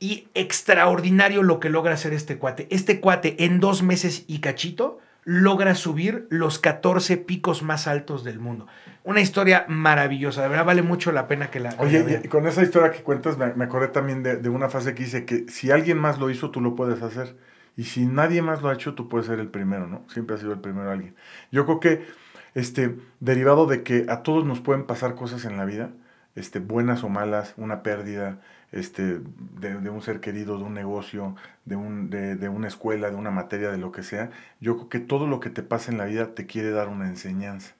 Y extraordinario lo que logra hacer este cuate. Este cuate en dos meses y cachito logra subir los 14 picos más altos del mundo. Una historia maravillosa, de verdad vale mucho la pena que la... Oye, y con esa historia que cuentas me, acordé también de, de, una frase que dice que si alguien más lo hizo, tú lo puedes hacer. Y si nadie más lo ha hecho, tú puedes ser el primero, ¿no? Siempre ha sido el primero alguien. Yo creo que, este, derivado de que a todos nos pueden pasar cosas en la vida, este, buenas o malas, una pérdida, este, de, un ser querido, de un negocio, de, un, de, de, una escuela, de una materia, de lo que sea, yo creo que todo lo que te pasa en la vida te quiere dar una enseñanza.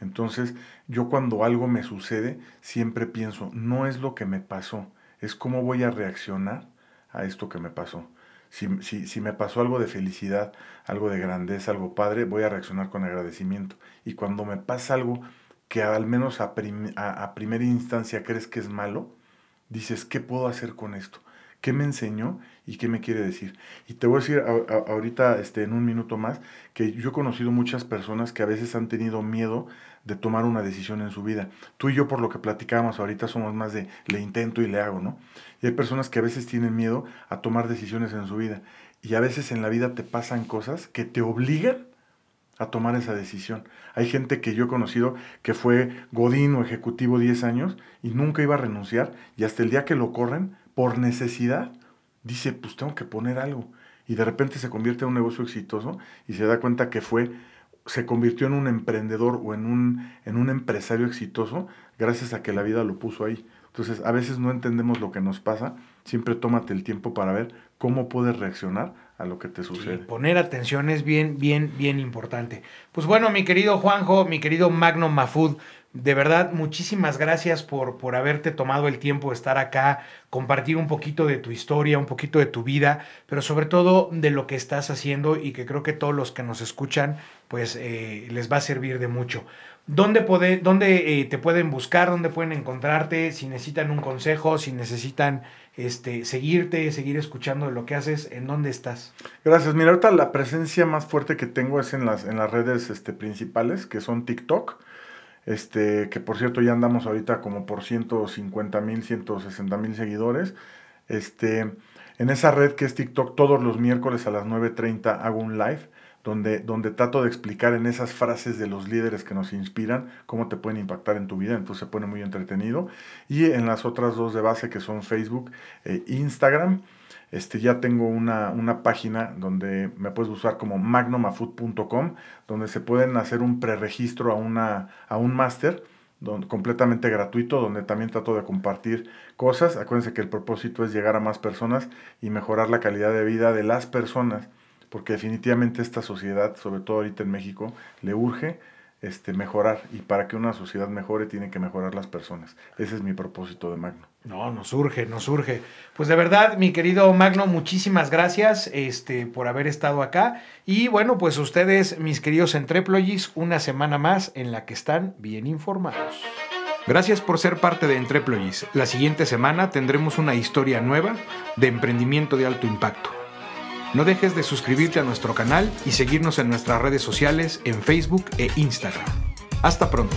Entonces, yo cuando algo me sucede, siempre pienso, no es lo que me pasó, es cómo voy a reaccionar a esto que me pasó. Si, me pasó algo de felicidad, algo de grandeza, algo padre, voy a reaccionar con agradecimiento. Y cuando me pasa algo que al menos a, a, primera instancia crees que es malo, dices, ¿qué puedo hacer con esto? ¿Qué me enseñó y qué me quiere decir? Y te voy a decir ahorita, este, en un minuto más, que yo he conocido muchas personas que a veces han tenido miedo de tomar una decisión en su vida. Tú y yo, por lo que platicábamos ahorita, somos más de le intento y le hago, ¿no? Y hay personas que a veces tienen miedo a tomar decisiones en su vida. Y a veces en la vida te pasan cosas que te obligan a tomar esa decisión. Hay gente que yo he conocido que fue Godín o ejecutivo 10 años y nunca iba a renunciar y hasta el día que lo corren, por necesidad, dice, pues tengo que poner algo. Y de repente se convierte en un negocio exitoso y se da cuenta que fue se convirtió en un emprendedor o en un, en un empresario exitoso gracias a que la vida lo puso ahí. Entonces, a veces no entendemos lo que nos pasa. Siempre tómate el tiempo para ver cómo puedes reaccionar a lo que te sucede. poner atención es bien, bien, bien importante. Pues bueno, mi querido Juanjo, mi querido Magno Mafud, de verdad, muchísimas gracias por, por haberte tomado el tiempo de estar acá, compartir un poquito de tu historia, un poquito de tu vida, pero sobre todo de lo que estás haciendo y que creo que todos los que nos escuchan, pues eh, les va a servir de mucho. ¿Dónde, dónde eh, te pueden buscar? ¿Dónde pueden encontrarte? Si necesitan un consejo, si necesitan este, seguirte, seguir escuchando de lo que haces, ¿en dónde estás? Gracias. Mira, ahorita la presencia más fuerte que tengo es en las, en las redes este, principales, que son TikTok este, que por cierto ya andamos ahorita como por 150 mil, 160 mil seguidores. Este, en esa red que es TikTok, todos los miércoles a las 9.30 hago un live donde, donde trato de explicar en esas frases de los líderes que nos inspiran cómo te pueden impactar en tu vida, entonces se pone muy entretenido. Y en las otras dos de base que son Facebook e Instagram, este, ya tengo una, una página donde me puedes usar como magnomafood.com, donde se pueden hacer un preregistro a, una, a un máster completamente gratuito, donde también trato de compartir cosas. Acuérdense que el propósito es llegar a más personas y mejorar la calidad de vida de las personas, porque definitivamente esta sociedad, sobre todo ahorita en México, le urge este, mejorar. Y para que una sociedad mejore, tienen que mejorar las personas. Ese es mi propósito de Magno. No, nos surge, nos surge. Pues de verdad, mi querido Magno, muchísimas gracias este, por haber estado acá. Y bueno, pues ustedes, mis queridos Entreployees, una semana más en la que están bien informados. Gracias por ser parte de Entreployees. La siguiente semana tendremos una historia nueva de emprendimiento de alto impacto. No dejes de suscribirte a nuestro canal y seguirnos en nuestras redes sociales en Facebook e Instagram. Hasta pronto.